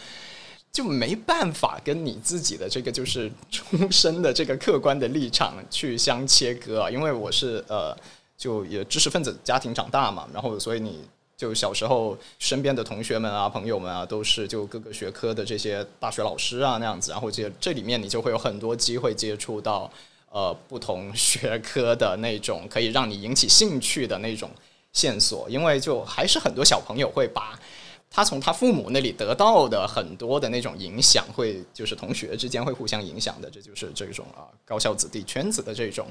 C: 就没办法跟你自己的这个就是出生的这个客观的立场去相切割啊，因为我是呃，就也知识分子家庭长大嘛，然后所以你就小时候身边的同学们啊、朋友们啊，都是就各个学科的这些大学老师啊那样子，然后这这里面你就会有很多机会接触到呃不同学科的那种可以让你引起兴趣的那种线索，因为就还是很多小朋友会把。他从他父母那里得到的很多的那种影响，会就是同学之间会互相影响的，这就是这种啊高校子弟圈子的这种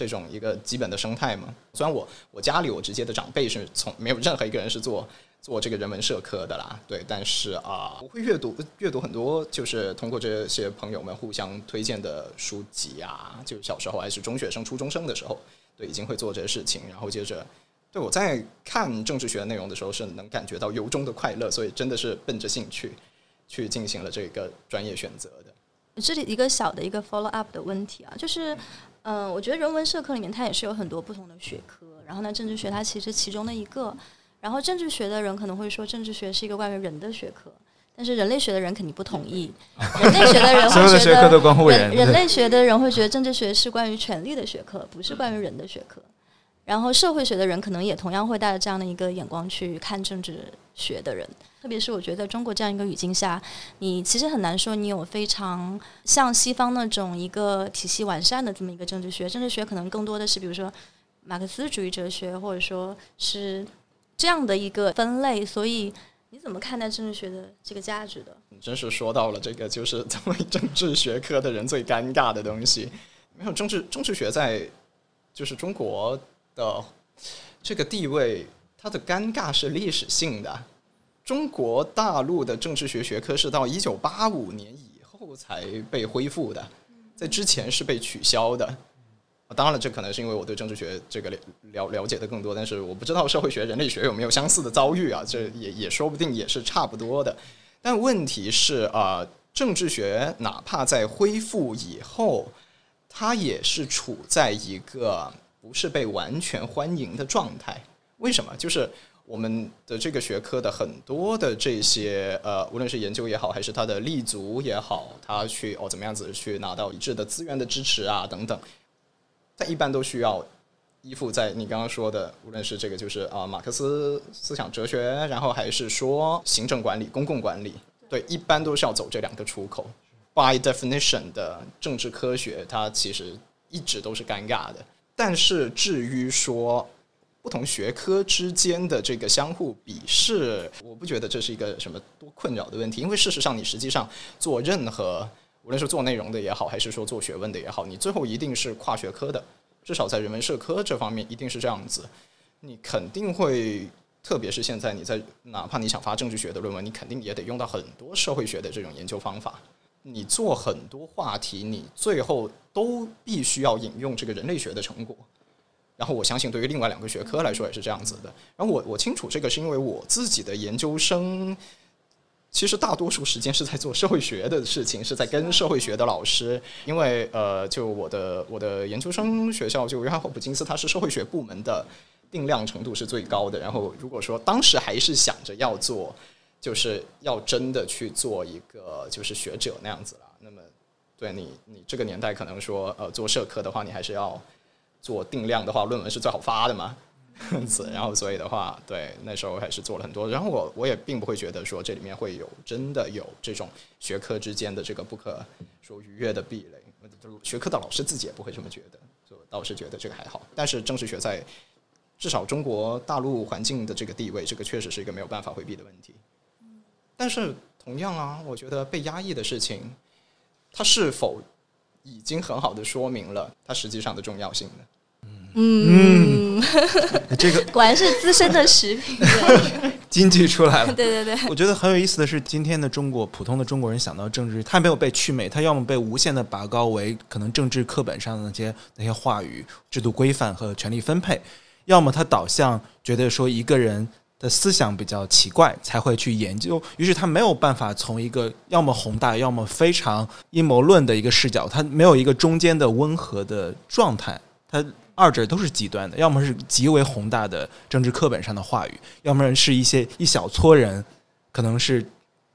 C: 这种一个基本的生态嘛。虽然我我家里我直接的长辈是从没有任何一个人是做做这个人文社科的啦，对，但是啊，我会阅读阅读很多，就是通过这些朋友们互相推荐的书籍啊，就小时候还是中学生、初中生的时候，对，已经会做这些事情，然后接着。对，我在看政治学内容的时候，是能感觉到由衷的快乐，所以真的是奔着兴趣去进行了这个专业选择的。
B: 这里一个小的一个 follow up 的问题啊，就是，嗯，我觉得人文社科里面它也是有很多不同的学科，然后呢，政治学它其实其中的一个，然后政治学的人可能会说政治学是一个关于人的学科，但是人类学的人肯定不同意，人类学的人会觉得人人类学的人会觉得政治学是关于权力的学科，不是关于人的学科。然后社会学的人可能也同样会带着这样的一个眼光去看政治学的人，特别是我觉得中国这样一个语境下，你其实很难说你有非常像西方那种一个体系完善的这么一个政治学。政治学可能更多的是比如说马克思主义哲学，或者说是这样的一个分类。所以你怎么看待政治学的这个价值的？
C: 你真是说到了这个就是作为政治学科的人最尴尬的东西。没有政治政治学在就是中国。的这个地位，它的尴尬是历史性的。中国大陆的政治学学科是到一九八五年以后才被恢复的，在之前是被取消的。当然了，这可能是因为我对政治学这个了了解的更多，但是我不知道社会学、人类学有没有相似的遭遇啊？这也也说不定也是差不多的。但问题是啊，政治学哪怕在恢复以后，它也是处在一个。不是被完全欢迎的状态，为什么？就是我们的这个学科的很多的这些呃，无论是研究也好，还是它的立足也好，它去哦怎么样子去拿到一致的资源的支持啊等等，它一般都需要依附在你刚刚说的，无论是这个就是啊马克思思想哲学，然后还是说行政管理、公共管理，对，一般都是要走这两个出口。By definition 的政治科学，它其实一直都是尴尬的。但是至于说不同学科之间的这个相互比试，我不觉得这是一个什么多困扰的问题，因为事实上你实际上做任何，无论是做内容的也好，还是说做学问的也好，你最后一定是跨学科的，至少在人文社科这方面一定是这样子。你肯定会，特别是现在你在哪怕你想发政治学的论文，你肯定也得用到很多社会学的这种研究方法。你做很多话题，你最后都必须要引用这个人类学的成果。然后我相信，对于另外两个学科来说也是这样子的。然后我我清楚这个，是因为我自己的研究生，其实大多数时间是在做社会学的事情，是在跟社会学的老师。因为呃，就我的我的研究生学校，就约翰霍普金斯，它是社会学部门的定量程度是最高的。然后如果说当时还是想着要做。就是要真的去做一个就是学者那样子了。那么，对你你这个年代可能说呃做社科的话，你还是要做定量的话，论文是最好发的嘛。子 然后所以的话，对那时候还是做了很多。然后我我也并不会觉得说这里面会有真的有这种学科之间的这个不可说逾越的壁垒。学科的老师自己也不会这么觉得，就倒是觉得这个还好。但是政治学在至少中国大陆环境的这个地位，这个确实是一个没有办法回避的问题。但是同样啊，我觉得被压抑的事情，它是否已经很好的说明了它实际上的重要性呢？
B: 嗯，
A: 这个
B: 果然是资深的食品
A: 经济出来了。
B: 对对对，
A: 我觉得很有意思的是，今天的中国普通的中国人想到政治，他没有被祛魅，他要么被无限的拔高为可能政治课本上的那些那些话语、制度规范和权力分配，要么他导向觉得说一个人。的思想比较奇怪，才会去研究。于是他没有办法从一个要么宏大，要么非常阴谋论的一个视角，他没有一个中间的温和的状态。他二者都是极端的，要么是极为宏大的政治课本上的话语，要么是一些一小撮人，可能是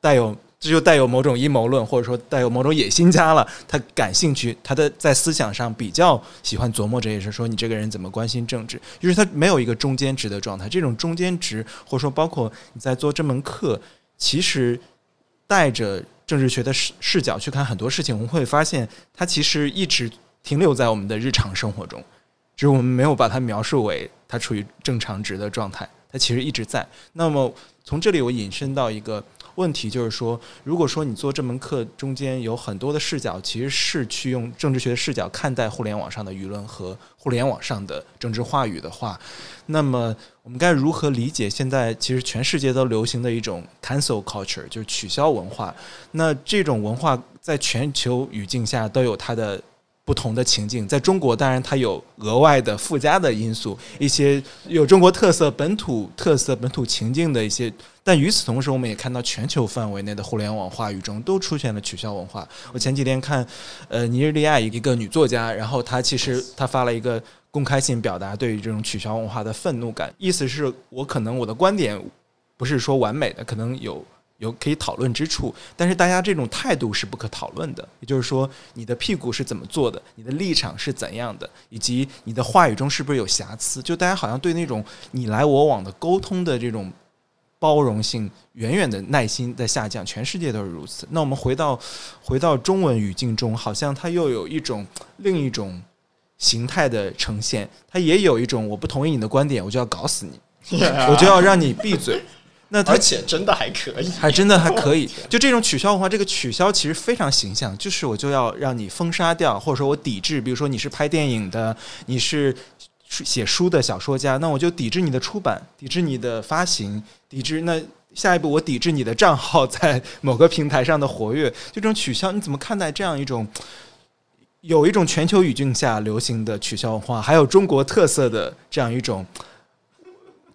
A: 带有。这就带有某种阴谋论，或者说带有某种野心家了。他感兴趣，他的在思想上比较喜欢琢磨这些事，说你这个人怎么关心政治，就是他没有一个中间值的状态。这种中间值，或者说包括你在做这门课，其实带着政治学的视视角去看很多事情，我们会发现，它其实一直停留在我们的日常生活中，只是我们没有把它描述为它处于正常值的状态。它其实一直在。那么从这里我引申到一个。问题就是说，如果说你做这门课中间有很多的视角，其实是去用政治学的视角看待互联网上的舆论和互联网上的政治话语的话，那么我们该如何理解现在其实全世界都流行的一种 cancel culture，就是取消文化？那这种文化在全球语境下都有它的。不同的情境，在中国当然它有额外的附加的因素，一些有中国特色、本土特色、本土情境的一些。但与此同时，我们也看到全球范围内的互联网话语中都出现了取消文化。我前几天看，呃，尼日利亚一个女作家，然后她其实她发了一个公开信，表达对于这种取消文化的愤怒感，意思是我可能我的观点不是说完美的，可能有。有可以讨论之处，但是大家这种态度是不可讨论的。也就是说，你的屁股是怎么做的，你的立场是怎样的，以及你的话语中是不是有瑕疵？就大家好像对那种你来我往的沟通的这种包容性，远远的耐心在下降。全世界都是如此。那我们回到回到中文语境中，好像它又有一种另一种形态的呈现。它也有一种我不同意你的观点，我就要搞死你，我就要让你闭嘴。那
C: 而且真的还可以，
A: 还真的还可以。就这种取消文化，这个取消其实非常形象，就是我就要让你封杀掉，或者说我抵制。比如说你是拍电影的，你是写书的小说家，那我就抵制你的出版，抵制你的发行，抵制。那下一步我抵制你的账号在某个平台上的活跃。就这种取消，你怎么看待这样一种有一种全球语境下流行的取消文化，还有中国特色的这样一种？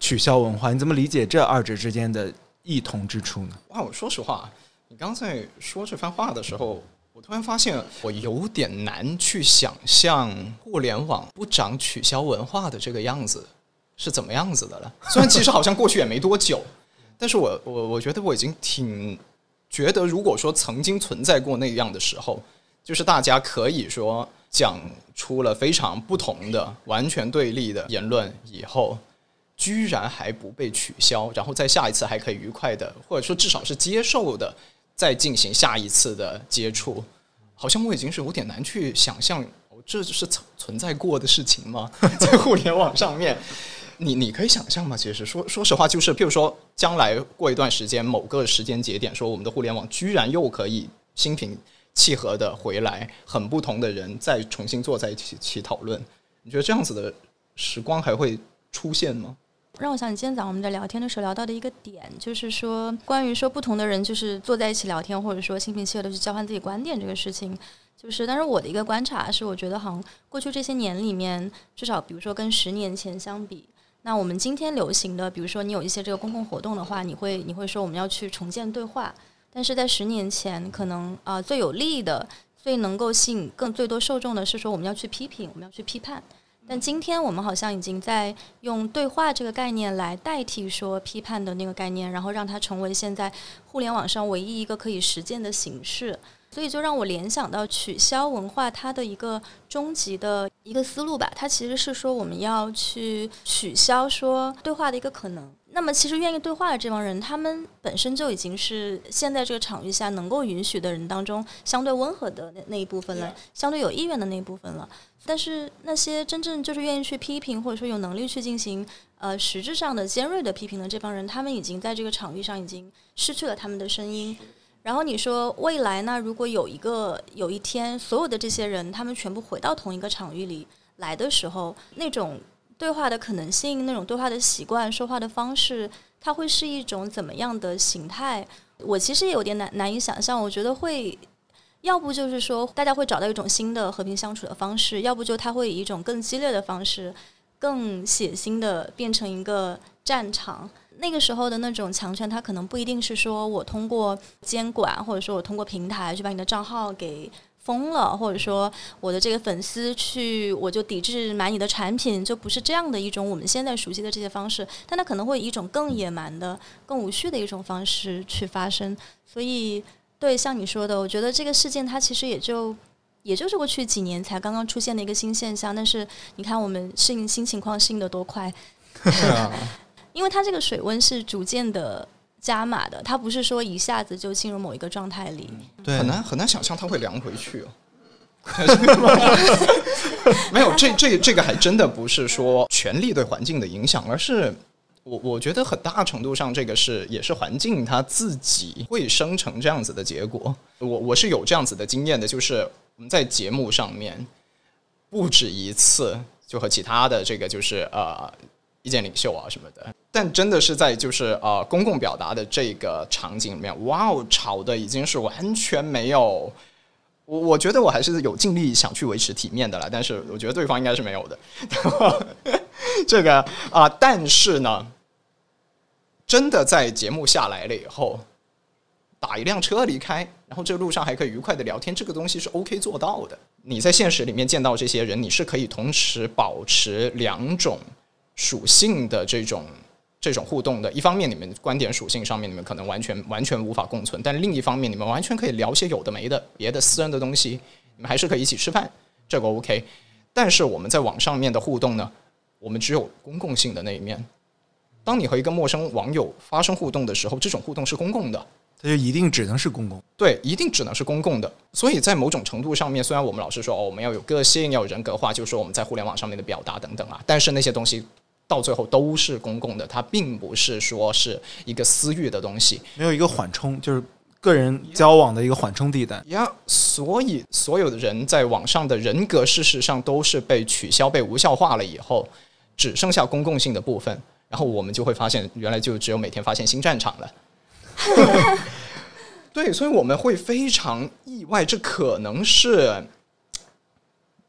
A: 取消文化，你怎么理解这二者之间的异同之处呢？
C: 哇，我说实话，你刚才说这番话的时候，我突然发现我有点难去想象互联网不长取消文化的这个样子是怎么样子的了。虽然其实好像过去也没多久，但是我我我觉得我已经挺觉得，如果说曾经存在过那样的时候，就是大家可以说讲出了非常不同的、完全对立的言论以后。居然还不被取消，然后在下一次还可以愉快的，或者说至少是接受的，再进行下一次的接触，好像我已经是有点难去想象，哦这是存在过的事情吗？在互联网上面，你你可以想象吗？其实说说实话，就是譬如说，将来过一段时间，某个时间节点，说我们的互联网居然又可以心平气和的回来，很不同的人再重新坐在一起起讨论，你觉得这样子的时光还会出现吗？
B: 让我想起今天早上我们在聊天的时候聊到的一个点，就是说关于说不同的人就是坐在一起聊天，或者说心平气和的去交换自己观点这个事情，就是，但是我的一个观察是，我觉得好像过去这些年里面，至少比如说跟十年前相比，那我们今天流行的，比如说你有一些这个公共活动的话，你会你会说我们要去重建对话，但是在十年前，可能啊最有利的、最能够吸引更最多受众的是说我们要去批评，我们要去批判。但今天我们好像已经在用对话这个概念来代替说批判的那个概念，然后让它成为现在互联网上唯一一个可以实践的形式。所以就让我联想到取消文化它的一个终极的一个思路吧。它其实是说我们要去取消说对话的一个可能。那么其实愿意对话的这帮人，他们本身就已经是现在这个场域下能够允许的人当中相对温和的那那一部分了，相对有意愿的那一部分了。但是那些真正就是愿意去批评，或者说有能力去进行呃实质上的尖锐的批评的这帮人，他们已经在这个场域上已经失去了他们的声音。然后你说未来呢？如果有一个有一天，所有的这些人他们全部回到同一个场域里来的时候，那种对话的可能性，那种对话的习惯、说话的方式，它会是一种怎么样的形态？我其实也有点难难以想象。我觉得会。要不就是说，大家会找到一种新的和平相处的方式；要不就他会以一种更激烈的方式、更血腥的变成一个战场。那个时候的那种强权，它可能不一定是说我通过监管，或者说我通过平台去把你的账号给封了，或者说我的这个粉丝去我就抵制买你的产品，就不是这样的一种我们现在熟悉的这些方式，但它可能会以一种更野蛮的、更无序的一种方式去发生。所以，对像你说的，我觉得这个事件它其实也就也就是过去几年才刚刚出现的一个新现象，但是你看我们适应新情况适应的多快。因为它这个水温是逐渐的加码的，它不是说一下子就进入某一个状态里。
A: 对，
C: 很难很难想象它会凉回去哦。没有，这这这个还真的不是说权力对环境的影响，而是我我觉得很大程度上这个是也是环境它自己会生成这样子的结果。我我是有这样子的经验的，就是我们在节目上面不止一次就和其他的这个就是呃。意见领袖啊什么的，但真的是在就是呃公共表达的这个场景里面，哇哦，吵的已经是完全没有。我我觉得我还是有尽力想去维持体面的了，但是我觉得对方应该是没有的。这个啊，但是呢，真的在节目下来了以后，打一辆车离开，然后这路上还可以愉快的聊天，这个东西是 OK 做到的。你在现实里面见到这些人，你是可以同时保持两种。属性的这种这种互动的，一方面你们观点属性上面你们可能完全完全无法共存，但另一方面你们完全可以聊些有的没的别的私人的东西，你们还是可以一起吃饭，这个 OK。但是我们在网上面的互动呢，我们只有公共性的那一面。当你和一个陌生网友发生互动的时候，这种互动是公共的，
A: 它就一定只能是公共，
C: 对，一定只能是公共的。所以在某种程度上面，虽然我们老是说哦，我们要有个性，要有人格化，就是说我们在互联网上面的表达等等啊，但是那些东西。到最后都是公共的，它并不是说是一个私域的东西，
A: 没有一个缓冲，就是个人交往的一个缓冲地带。
C: 呀，所以所有的人在网上的人格，事实上都是被取消、被无效化了以后，只剩下公共性的部分，然后我们就会发现，原来就只有每天发现新战场了。对，所以我们会非常意外，这可能是。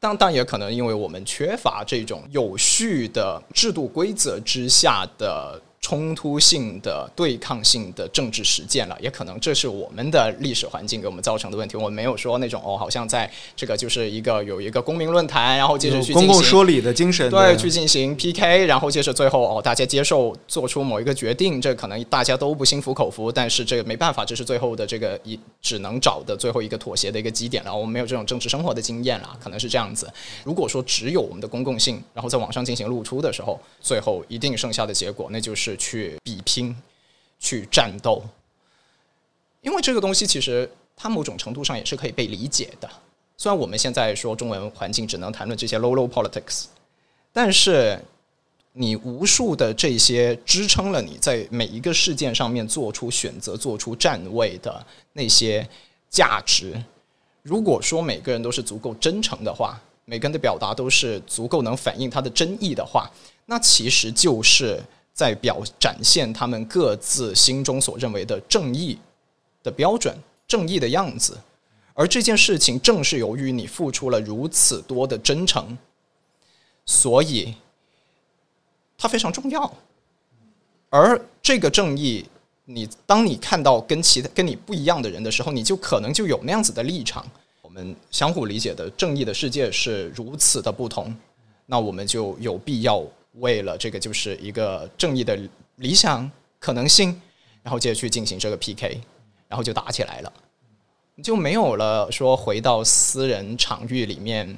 C: 但但也可能因为我们缺乏这种有序的制度规则之下的。冲突性的、对抗性的政治实践了，也可能这是我们的历史环境给我们造成的问题。我们没有说那种哦，好像在这个就是一个有一个公民论坛，然后接着去
A: 公共说理的精神，
C: 对，去进行 PK，然后接着最后哦，大家接受做出某一个决定，这可能大家都不心服口服，但是这个没办法，这是最后的这个一只能找的最后一个妥协的一个基点了。我们没有这种政治生活的经验了，可能是这样子。如果说只有我们的公共性，然后在网上进行露出的时候，最后一定剩下的结果，那就是。去比拼，去战斗，因为这个东西其实它某种程度上也是可以被理解的。虽然我们现在说中文环境只能谈论这些 low low politics，但是你无数的这些支撑了你在每一个事件上面做出选择、做出站位的那些价值，如果说每个人都是足够真诚的话，每个人的表达都是足够能反映他的真意的话，那其实就是。在表展现他们各自心中所认为的正义的标准、正义的样子，而这件事情正是由于你付出了如此多的真诚，所以它非常重要。而这个正义，你当你看到跟其他跟你不一样的人的时候，你就可能就有那样子的立场。我们相互理解的正义的世界是如此的不同，那我们就有必要。为了这个就是一个正义的理想可能性，然后接着去进行这个 PK，然后就打起来了，就没有了说回到私人场域里面，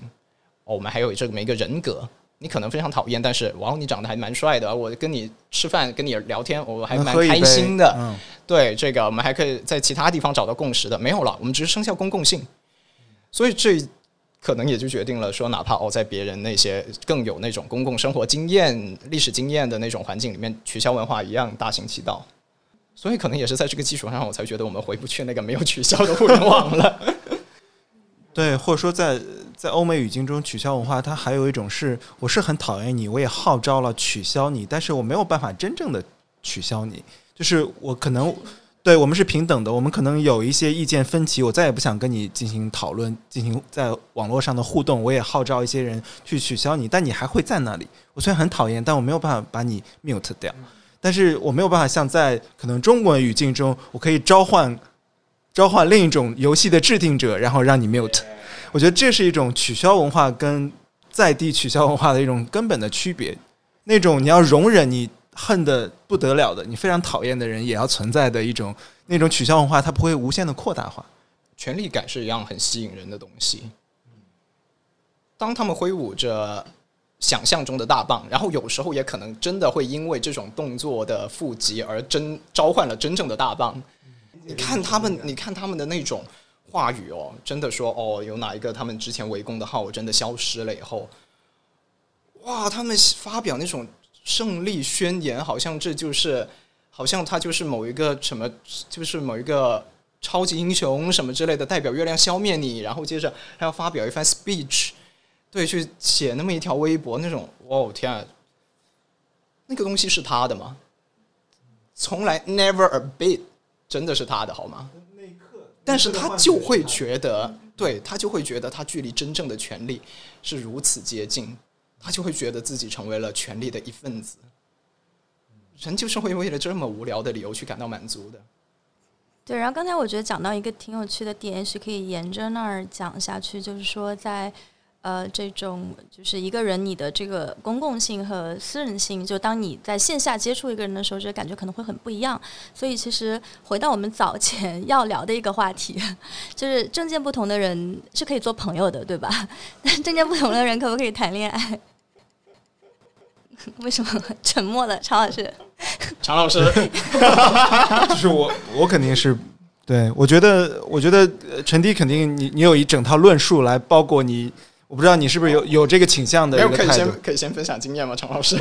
C: 我们还有这么一个人格，你可能非常讨厌，但是哇，你长得还蛮帅的，我跟你吃饭跟你聊天，我还蛮开心的。对这个，我们还可以在其他地方找到共识的，没有了，我们只是剩下公共性，所以这。可能也就决定了说，哪怕哦，在别人那些更有那种公共生活经验、历史经验的那种环境里面，取消文化一样大行其道。所以，可能也是在这个基础上，我才觉得我们回不去那个没有取消的互联网了。
A: 对，或者说，在在欧美语境中，取消文化它还有一种是，我是很讨厌你，我也号召了取消你，但是我没有办法真正的取消你，就是我可能。对我们是平等的，我们可能有一些意见分歧，我再也不想跟你进行讨论，进行在网络上的互动。我也号召一些人去取消你，但你还会在那里。我虽然很讨厌，但我没有办法把你 mute 掉。但是我没有办法像在可能中国语境中，我可以召唤召唤另一种游戏的制定者，然后让你 mute。我觉得这是一种取消文化跟在地取消文化的一种根本的区别。那种你要容忍你恨的不得了的，你非常讨厌的人也要存在的一种那种取消文化，它不会无限的扩大化。
C: 权力感是一样很吸引人的东西。当他们挥舞着想象中的大棒，然后有时候也可能真的会因为这种动作的附集而真召唤了真正的大棒。你看他们，你看他们的那种话语哦，真的说哦，有哪一个他们之前围攻的号真的消失了以后，哇，他们发表那种胜利宣言，好像这就是，好像他就是某一个什么，就是某一个超级英雄什么之类的，代表月亮消灭你，然后接着还要发表一番 speech，对，去写那么一条微博，那种，哦天啊，那个东西是他的吗？从来 never a bit，真的是他的好吗？但是他就会觉得，对他就会觉得他距离真正的权利是如此接近，他就会觉得自己成为了权力的一份子。人就是会为了这么无聊的理由去感到满足的。
B: 对，然后刚才我觉得讲到一个挺有趣的点，是可以沿着那儿讲下去，就是说在呃这种就是一个人你的这个公共性和私人性，就当你在线下接触一个人的时候，这个感觉可能会很不一样。所以其实回到我们早前要聊的一个话题，就是政见不同的人是可以做朋友的，对吧？但政见不同的人可不可以谈恋爱？为什么沉默了，常老师？
C: 常老师，
A: 就是我，我肯定是对。我觉得，我觉得呃陈迪肯定你你有一整套论述来包括你，我不知道你是不是有有这个倾向的一个态度
C: 先。可以先分享经验吗？常老师，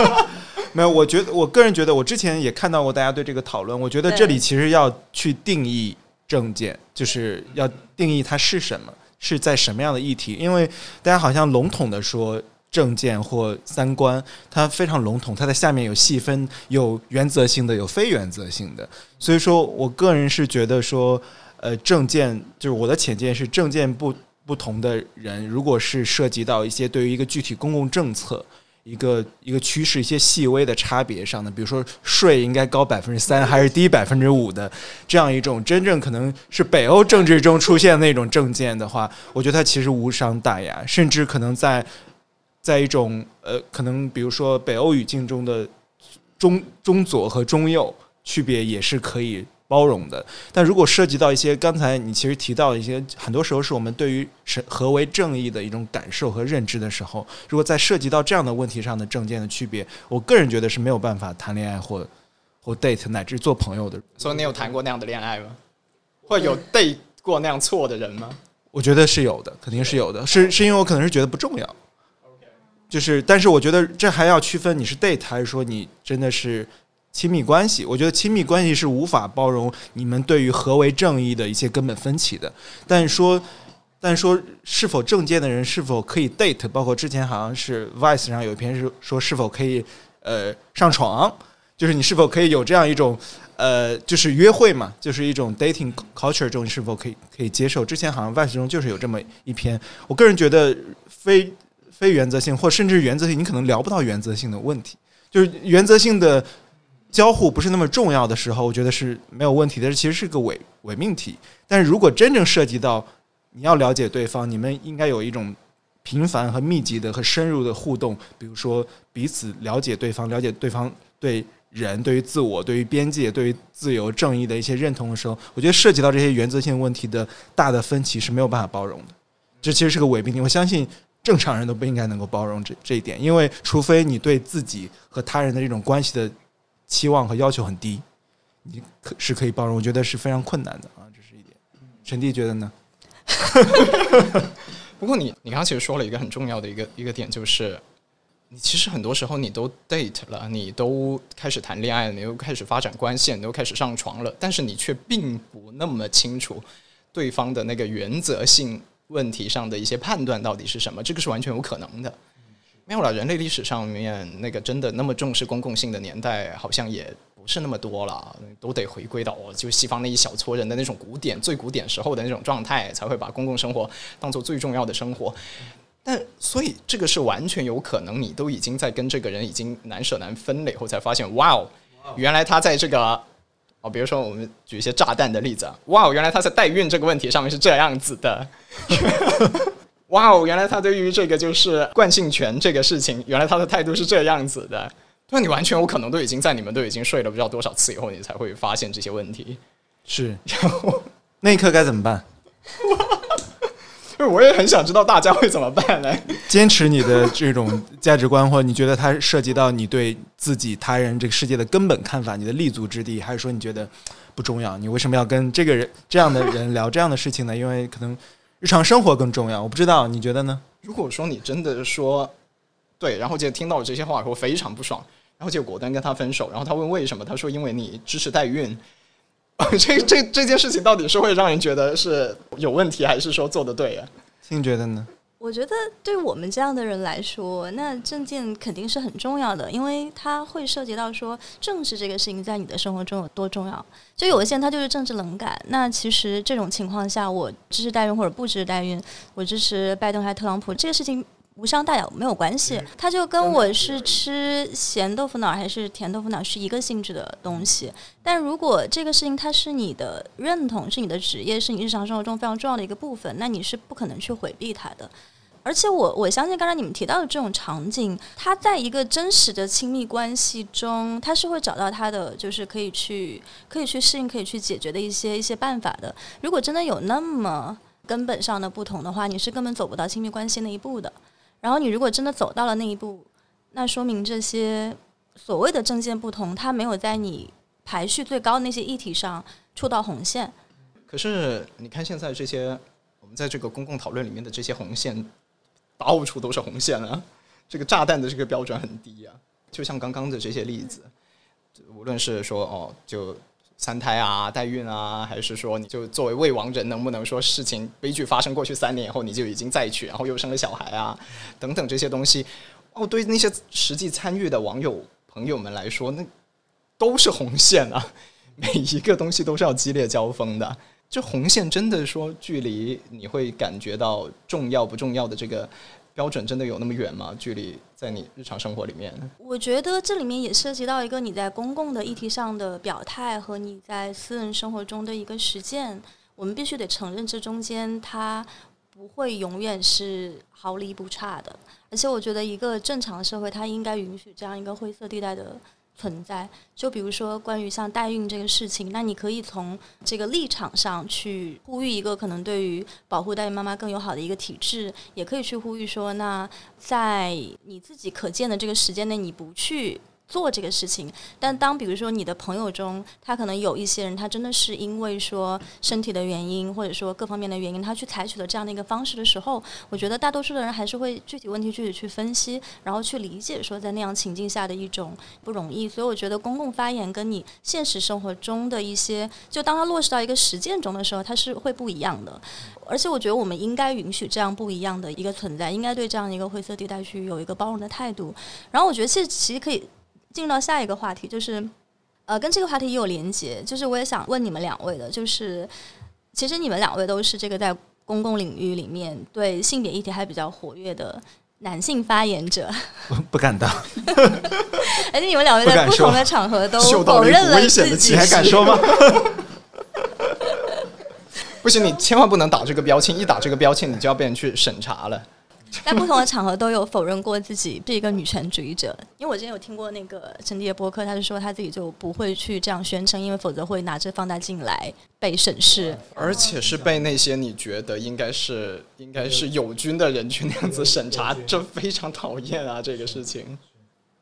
A: 没有，我觉得我个人觉得，我之前也看到过大家对这个讨论。我觉得这里其实要去定义证件，就是要定义它是什么，是在什么样的议题。因为大家好像笼统的说政见或三观，它非常笼统，它在下面有细分，有原则性的，有非原则性的。所以说我个人是觉得说，呃，政见就是我的浅见是政见不不同的人，如果是涉及到一些对于一个具体公共政策。一个一个趋势，一些细微的差别上的，比如说税应该高百分之三还是低百分之五的这样一种真正可能是北欧政治中出现那种政见的话，我觉得它其实无伤大雅，甚至可能在在一种呃，可能比如说北欧语境中的中中左和中右区别也是可以包容的。但如果涉及到一些刚才你其实提到的一些，很多时候是我们对于什何为正义的一种感受和认知的时候，如果在涉及到这样的问题上的政见的区别，我个人觉得是没有办法谈恋爱或或 date 乃至做朋友的。
C: 所以你有谈过那样的恋爱吗？会有 date 过那样错的人吗？
A: 我觉得是有的，肯定是有的，是是因为我可能是觉得不重要，就是，但是我觉得这还要区分你是 date 还是说你真的是亲密关系。我觉得亲密关系是无法包容你们对于何为正义的一些根本分歧的，但说。但说是否正见的人是否可以 date，包括之前好像是 Vice 上有一篇是说是否可以呃上床，就是你是否可以有这样一种呃就是约会嘛，就是一种 dating culture 中你是否可以可以接受？之前好像 Vice 中就是有这么一篇，我个人觉得非非原则性或甚至原则性，你可能聊不到原则性的问题，就是原则性的交互不是那么重要的时候，我觉得是没有问题的，这其实是个伪伪命题。但是如果真正涉及到你要了解对方，你们应该有一种频繁和密集的和深入的互动，比如说彼此了解对方，了解对方对人、对于自我、对于边界、对于自由、正义的一些认同的时候，我觉得涉及到这些原则性问题的大的分歧是没有办法包容的。这其实是个伪命题，我相信正常人都不应该能够包容这这一点，因为除非你对自己和他人的这种关系的期望和要求很低，你可是可以包容，我觉得是非常困难的啊，这是一点。陈弟觉得呢？
C: 不过你你刚刚其实说了一个很重要的一个一个点，就是你其实很多时候你都 date 了，你都开始谈恋爱了，你都开始发展关系，你都开始上床了，但是你却并不那么清楚对方的那个原则性问题上的一些判断到底是什么，这个是完全有可能的。没有了，人类历史上面那个真的那么重视公共性的年代，好像也不是那么多了，都得回归到哦，就西方那一小撮人的那种古典、最古典时候的那种状态，才会把公共生活当做最重要的生活。但所以这个是完全有可能，你都已经在跟这个人已经难舍难分了以后，才发现，哇哦，原来他在这个哦，比如说我们举一些炸弹的例子啊，哇哦，原来他在代孕这个问题上面是这样子的，哇哦，原来他对于这个就是惯性权这个事情，原来他的态度是这样子的。那你完全我可能都已经在你们都已经睡了不知道多少次以后，你才会发现这些问题。
A: 是，
C: 然后
A: 那一刻该怎么办？
C: 我也很想知道大家会怎么办呢？
A: 坚持你的这种价值观，或者你觉得它涉及到你对自己、他人、这个世界的根本看法，你的立足之地，还是说你觉得不重要？你为什么要跟这个人这样的人聊这样的事情呢？因为可能日常生活更重要。我不知道，你觉得呢？
C: 如果说你真的说对，然后就听到我这些话以后非常不爽，然后就果断跟他分手，然后他问为什么，他说因为你支持代孕。这这这件事情到底是会让人觉得是有问题，还是说做的对呀？
A: 您觉得呢？
B: 我觉得对我们这样的人来说，那证件肯定是很重要的，因为它会涉及到说政治这个事情在你的生活中有多重要。就有一些人他就是政治冷感，那其实这种情况下，我支持代孕或者不支持代孕，我支持拜登还是特朗普，这个事情。无伤大雅，没有关系。它就跟我是吃咸豆腐脑还是甜豆腐脑是一个性质的东西。但如果这个事情它是你的认同，是你的职业，是你日常生活中非常重要的一个部分，那你是不可能去回避它的。而且我我相信刚才你们提到的这种场景，它在一个真实的亲密关系中，它是会找到它的就是可以去可以去适应、可以去解决的一些一些办法的。如果真的有那么根本上的不同的话，你是根本走不到亲密关系那一步的。然后你如果真的走到了那一步，那说明这些所谓的政见不同，它没有在你排序最高的那些议题上触到红线。
C: 可是你看现在这些，我们在这个公共讨论里面的这些红线，到处都是红线啊！这个炸弹的这个标准很低啊，就像刚刚的这些例子，无论是说哦就。三胎啊，代孕啊，还是说你就作为未亡人，能不能说事情悲剧发生过去三年以后，你就已经再娶，然后又生了小孩啊，等等这些东西，哦，对那些实际参与的网友朋友们来说，那都是红线啊，每一个东西都是要激烈交锋的。这红线真的说距离你会感觉到重要不重要的这个。标准真的有那么远吗？距离在你日常生活里面？
B: 我觉得这里面也涉及到一个你在公共的议题上的表态和你在私人生活中的一个实践。我们必须得承认，这中间它不会永远是毫厘不差的。而且，我觉得一个正常的社会，它应该允许这样一个灰色地带的。存在，就比如说关于像代孕这个事情，那你可以从这个立场上去呼吁一个可能对于保护代孕妈妈更友好的一个体制，也可以去呼吁说，那在你自己可见的这个时间内，你不去。做这个事情，但当比如说你的朋友中，他可能有一些人，他真的是因为说身体的原因，或者说各方面的原因，他去采取了这样的一个方式的时候，我觉得大多数的人还是会具体问题具体去分析，然后去理解说在那样情境下的一种不容易。所以我觉得公共发言跟你现实生活中的一些，就当它落实到一个实践中的时候，它是会不一样的。而且我觉得我们应该允许这样不一样的一个存在，应该对这样一个灰色地带去有一个包容的态度。然后我觉得其实其实可以。进入到下一个话题，就是，呃，跟这个话题也有连接，就是我也想问你们两位的，就是其实你们两位都是这个在公共领域里面对性别议题还比较活跃的男性发言者，
A: 不敢当，
B: 而 且你们两位在不同的场合都否认了自己，
A: 还敢说吗？
C: 不行，你千万不能打这个标签，一打这个标签，你就要被人去审查了。
B: 在不同的场合都有否认过自己是一个女权主义者，因为我之前有听过那个陈迪的播客，他就说他自己就不会去这样宣称，因为否则会拿着放大镜来被审视，
C: 而且是被那些你觉得应该是应该是友军的人去那样子审查，这非常讨厌啊！这个事情。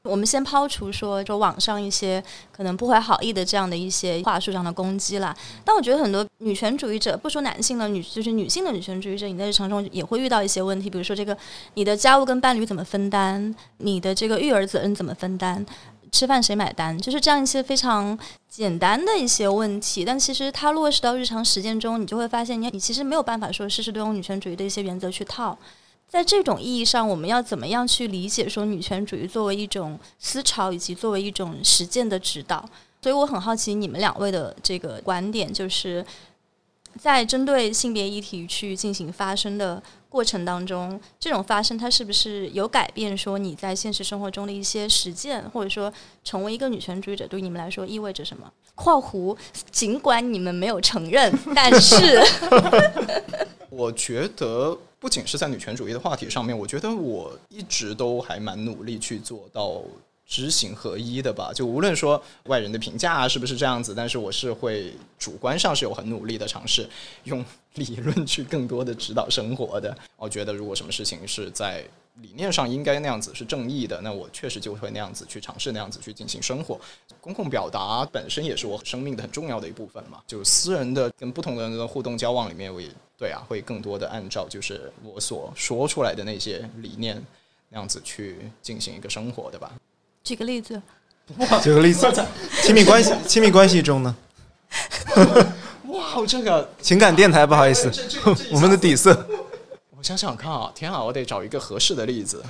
B: 我们先抛除说，说网上一些可能不怀好意的这样的一些话术上的攻击啦。但我觉得很多女权主义者，不说男性的女，就是女性的女权主义者，你在日常中也会遇到一些问题，比如说这个你的家务跟伴侣怎么分担，你的这个育儿责任怎么分担，吃饭谁买单，就是这样一些非常简单的一些问题。但其实它落实到日常实践中，你就会发现，你你其实没有办法说事事都用女权主义的一些原则去套。在这种意义上，我们要怎么样去理解说女权主义作为一种思潮，以及作为一种实践的指导？所以我很好奇你们两位的这个观点，就是在针对性别议题去进行发声的过程当中，这种发生它是不是有改变？说你在现实生活中的一些实践，或者说成为一个女权主义者，对于你们来说意味着什么？（括弧尽管你们没有承认，但是
C: 我觉得不仅是在女权主义的话题上面，我觉得我一直都还蛮努力去做到。知行合一的吧，就无论说外人的评价是不是这样子，但是我是会主观上是有很努力的尝试用理论去更多的指导生活的。我觉得如果什么事情是在理念上应该那样子是正义的，那我确实就会那样子去尝试那样子去进行生活。公共表达本身也是我生命的很重要的一部分嘛，就私人的跟不同的人的互动交往里面，我也对啊，会更多的按照就是我所说出来的那些理念那样子去进行一个生活的吧。
B: 举个例子，
A: 举个例子，亲密关系，亲密关系中呢？
C: 哇，这个
A: 情感电台，不好意思，我们的底色。
C: 我想想看啊，天啊，我得找一个合适的例子，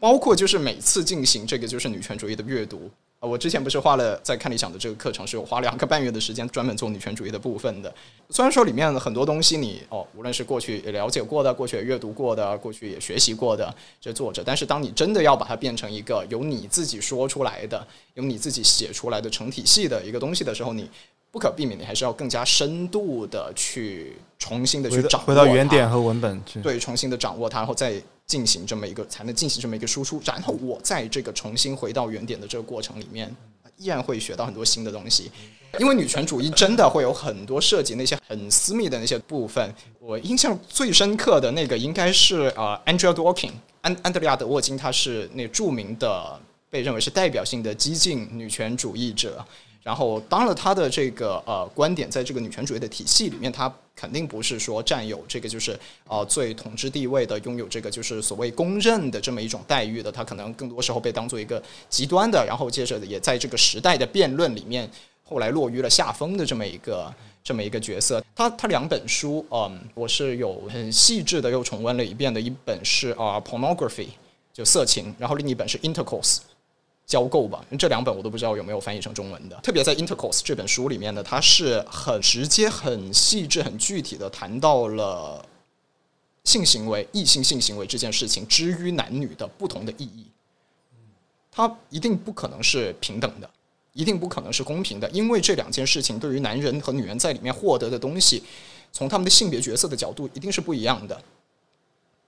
C: 包括就是每次进行这个就是女权主义的阅读。我之前不是花了在看理想的这个课程，是有花两个半月的时间专门做女权主义的部分的。虽然说里面很多东西你哦，无论是过去也了解过的，过去也阅读过的，过去也学习过的这作者，但是当你真的要把它变成一个由你自己说出来的、由你自己写出来的成体系的一个东西的时候，你不可避免，你还是要更加深度的去重新的去掌握
A: 回到原点和文本，
C: 对，重新的掌握它，然后再。进行这么一个才能进行这么一个输出，然后我在这个重新回到原点的这个过程里面，依然会学到很多新的东西。因为女权主义真的会有很多涉及那些很私密的那些部分。我印象最深刻的那个应该是呃，Andrea Dworkin，安安德利亚德沃金，他是那著名的被认为是代表性的激进女权主义者。然后，当了他的这个呃观点，在这个女权主义的体系里面，他肯定不是说占有这个就是呃最统治地位的，拥有这个就是所谓公认的这么一种待遇的。他可能更多时候被当做一个极端的，然后接着也在这个时代的辩论里面，后来落于了下风的这么一个这么一个角色。他他两本书，嗯，我是有很细致的又重温了一遍的，一本是啊 pornography 就色情，然后另一本是 intercourse。交购吧，这两本我都不知道有没有翻译成中文的。特别在《Intercourse》这本书里面呢，它是很直接、很细致、很具体的谈到了性行为、异性性行为这件事情之于男女的不同的意义。它一定不可能是平等的，一定不可能是公平的，因为这两件事情对于男人和女人在里面获得的东西，从他们的性别角色的角度一定是不一样的。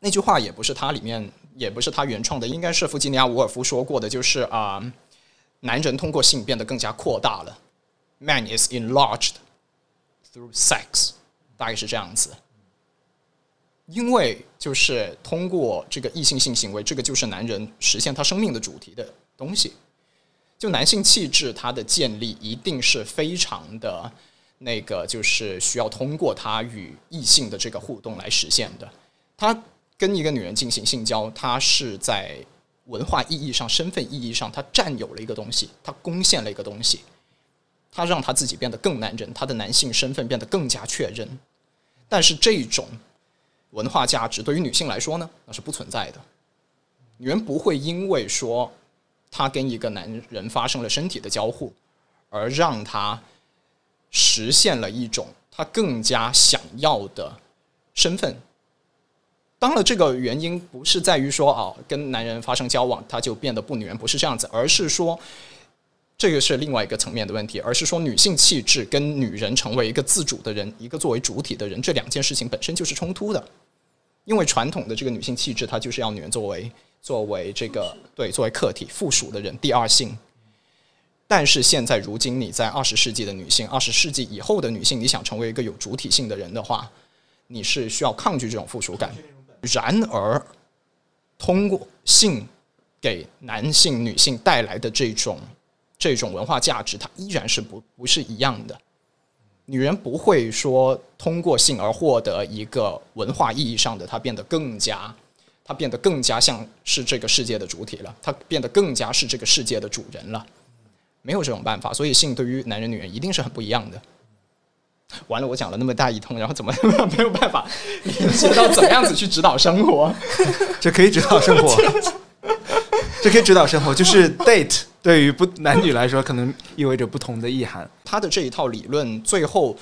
C: 那句话也不是它里面。也不是他原创的，应该是弗吉尼亚·伍尔夫说过的，就是啊，男人通过性变得更加扩大了，man is enlarged through sex，大概是这样子。因为就是通过这个异性性行为，这个就是男人实现他生命的主题的东西。就男性气质，它的建立一定是非常的，那个就是需要通过他与异性的这个互动来实现的。他。跟一个女人进行性交，他是在文化意义上、身份意义上，他占有了一个东西，他贡献了一个东西，他让他自己变得更男人，他的男性身份变得更加确认。但是这种文化价值对于女性来说呢，那是不存在的。女人不会因为说她跟一个男人发生了身体的交互，而让她实现了一种她更加想要的身份。当了这个原因不是在于说啊，跟男人发生交往他就变得不女人，不是这样子，而是说这个是另外一个层面的问题，而是说女性气质跟女人成为一个自主的人，一个作为主体的人，这两件事情本身就是冲突的。因为传统的这个女性气质，它就是要女人作为作为这个对作为客体附属的人，第二性。但是现在如今你在二十世纪的女性，二十世纪以后的女性，你想成为一个有主体性的人的话，你是需要抗拒这种附属感。然而，通过性给男性、女性带来的这种这种文化价值，它依然是不不是一样的。女人不会说通过性而获得一个文化意义上的，她变得更加，她变得更加像是这个世界的主体了，她变得更加是这个世界的主人了。没有这种办法，所以性对于男人、女人一定是很不一样的。完了，我讲了那么大一通，然后怎么没有办法联系到怎么样子去指导生活？
A: 这可以指导生活，这可以指导生活。就是 date 对于不男女来说，可能意味着不同的意涵。
C: 他的这一套理论，最后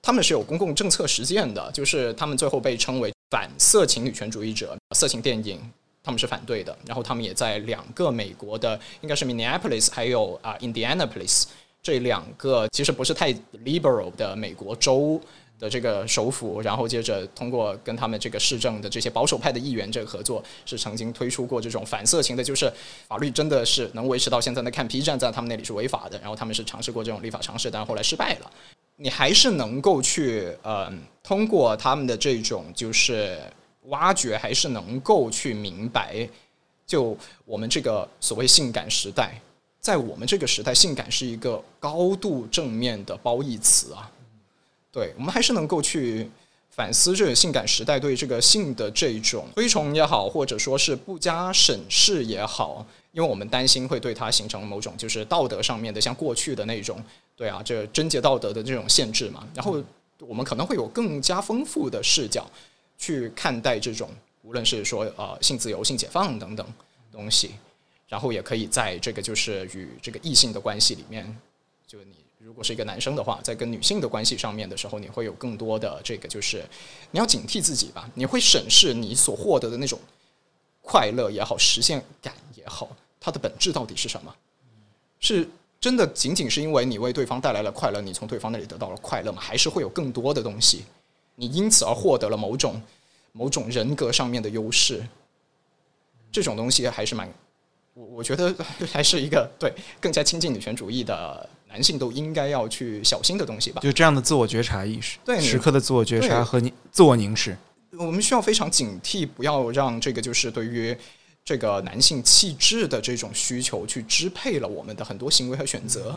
C: 他们是有公共政策实践的，就是他们最后被称为反色情女权主义者、色情电影，他们是反对的。然后他们也在两个美国的，应该是 Minneapolis 还有啊 Indianapolis 这两个其实不是太 liberal 的美国州。的这个首府，然后接着通过跟他们这个市政的这些保守派的议员这个合作，是曾经推出过这种反色情的，就是法律真的是能维持到现在那看 P 站在他们那里是违法的，然后他们是尝试过这种立法尝试，但后来失败了。你还是能够去呃通过他们的这种就是挖掘，还是能够去明白，就我们这个所谓性感时代，在我们这个时代，性感是一个高度正面的褒义词啊。对我们还是能够去反思这个性感时代对这个性的这种推崇也好，或者说是不加审视也好，因为我们担心会对它形成某种就是道德上面的像过去的那种，对啊，这贞洁道德的这种限制嘛。然后我们可能会有更加丰富的视角去看待这种，无论是说呃性自由、性解放等等东西，然后也可以在这个就是与这个异性的关系里面，就你。如果是一个男生的话，在跟女性的关系上面的时候，你会有更多的这个，就是你要警惕自己吧。你会审视你所获得的那种快乐也好，实现感也好，它的本质到底是什么？是真的仅仅是因为你为对方带来了快乐，你从对方那里得到了快乐吗？还是会有更多的东西，你因此而获得了某种某种人格上面的优势？这种东西还是蛮，我我觉得 还是一个对更加亲近女权主义的。男性都应该要去小心的东西吧，
A: 就这样的自我觉察意识，
C: 对
A: 时刻的自我觉察和你自我凝视，
C: 我们需要非常警惕，不要让这个就是对于这个男性气质的这种需求去支配了我们的很多行为和选择。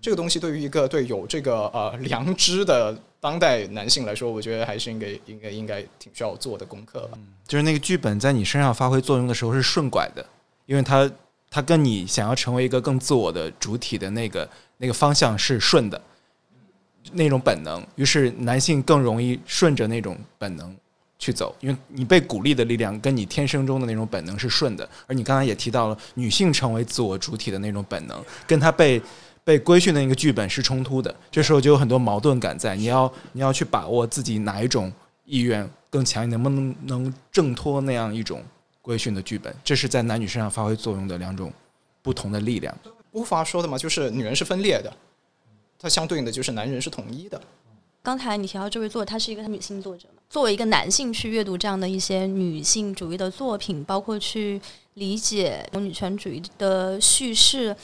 C: 这个东西对于一个对有这个呃良知的当代男性来说，我觉得还是应该应该应该挺需要做的功课吧。
A: 就是那个剧本在你身上发挥作用的时候是顺拐的，因为它它跟你想要成为一个更自我的主体的那个。那个方向是顺的，那种本能，于是男性更容易顺着那种本能去走，因为你被鼓励的力量跟你天生中的那种本能是顺的。而你刚才也提到了，女性成为自我主体的那种本能，跟她被被规训的那个剧本是冲突的。这时候就有很多矛盾感在，你要你要去把握自己哪一种意愿更强，你能不能能挣脱那样一种规训的剧本？这是在男女身上发挥作用的两种不同的力量。
C: 无法说的嘛，就是女人是分裂的，它相对应的就是男人是统一的。
B: 刚才你提到这位作者，他是一个女性作者嘛？作为一个男性去阅读这样的一些女性主义的作品，包括去理解女权主义的叙事，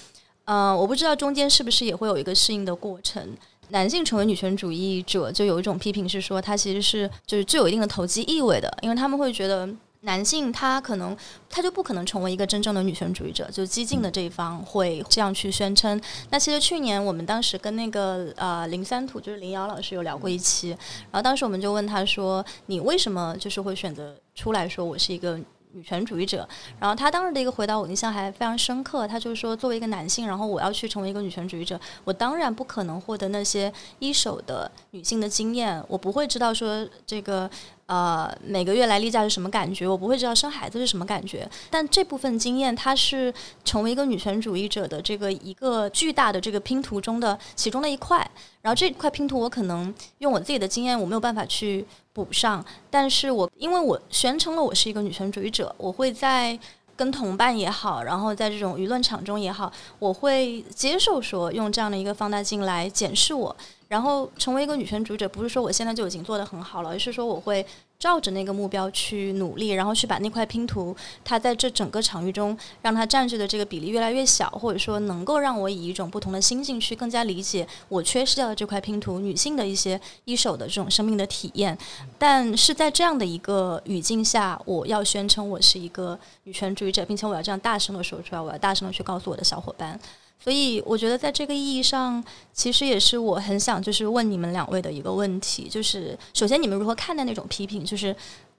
B: 嗯，我不知道中间是不是也会有一个适应的过程。男性成为女权主义者，就有一种批评是说，他其实是就是具有一定的投机意味的，因为他们会觉得。男性他可能他就不可能成为一个真正的女权主义者，就激进的这一方会这样去宣称。那其实去年我们当时跟那个呃林三土就是林瑶老师有聊过一期，然后当时我们就问他说：“你为什么就是会选择出来说我是一个？”女权主义者，然后他当时的一个回答我印象还非常深刻。他就是说，作为一个男性，然后我要去成为一个女权主义者，我当然不可能获得那些一手的女性的经验，我不会知道说这个呃每个月来例假是什么感觉，我不会知道生孩子是什么感觉。但这部分经验，它是成为一个女权主义者的这个一个巨大的这个拼图中的其中的一块。然后这块拼图，我可能用我自己的经验，我没有办法去。补上，但是我因为我宣称了我是一个女权主义者，我会在跟同伴也好，然后在这种舆论场中也好，我会接受说用这样的一个放大镜来检视我，然后成为一个女权主义者，不是说我现在就已经做得很好了，而是说我会。照着那个目标去努力，然后去把那块拼图，它在这整个场域中，让它占据的这个比例越来越小，或者说能够让我以一种不同的心境去更加理解我缺失掉的这块拼图，女性的一些一手的这种生命的体验。但是在这样的一个语境下，我要宣称我是一个女权主义者，并且我要这样大声的说出来，我要大声的去告诉我的小伙伴。所以，我觉得在这个意义上，其实也是我很想就是问你们两位的一个问题，就是首先你们如何看待那种批评，就是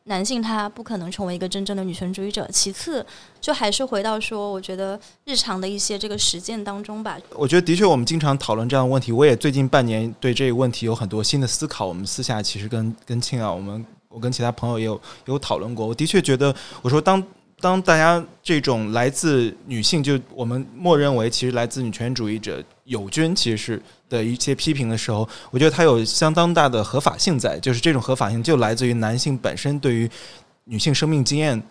B: 男性他不可能成为一个真正的女权主义者。其次，就还是回到说，我觉得日常的一些这个实践当中吧。
A: 我觉得的确，我们经常讨论这样的问题。我也最近半年对这个问题有很多新的思考。我们私下其实跟跟庆啊，我们我跟其他朋友也有有讨论过。我的确觉得，我说当。当大家这种来自女性，就我们默认为其实来自女权主义者友军，其实是的一些批评的时候，我觉得它有相当大的合法性在，就是这种合法性就来自于男性本身对于女性生命经验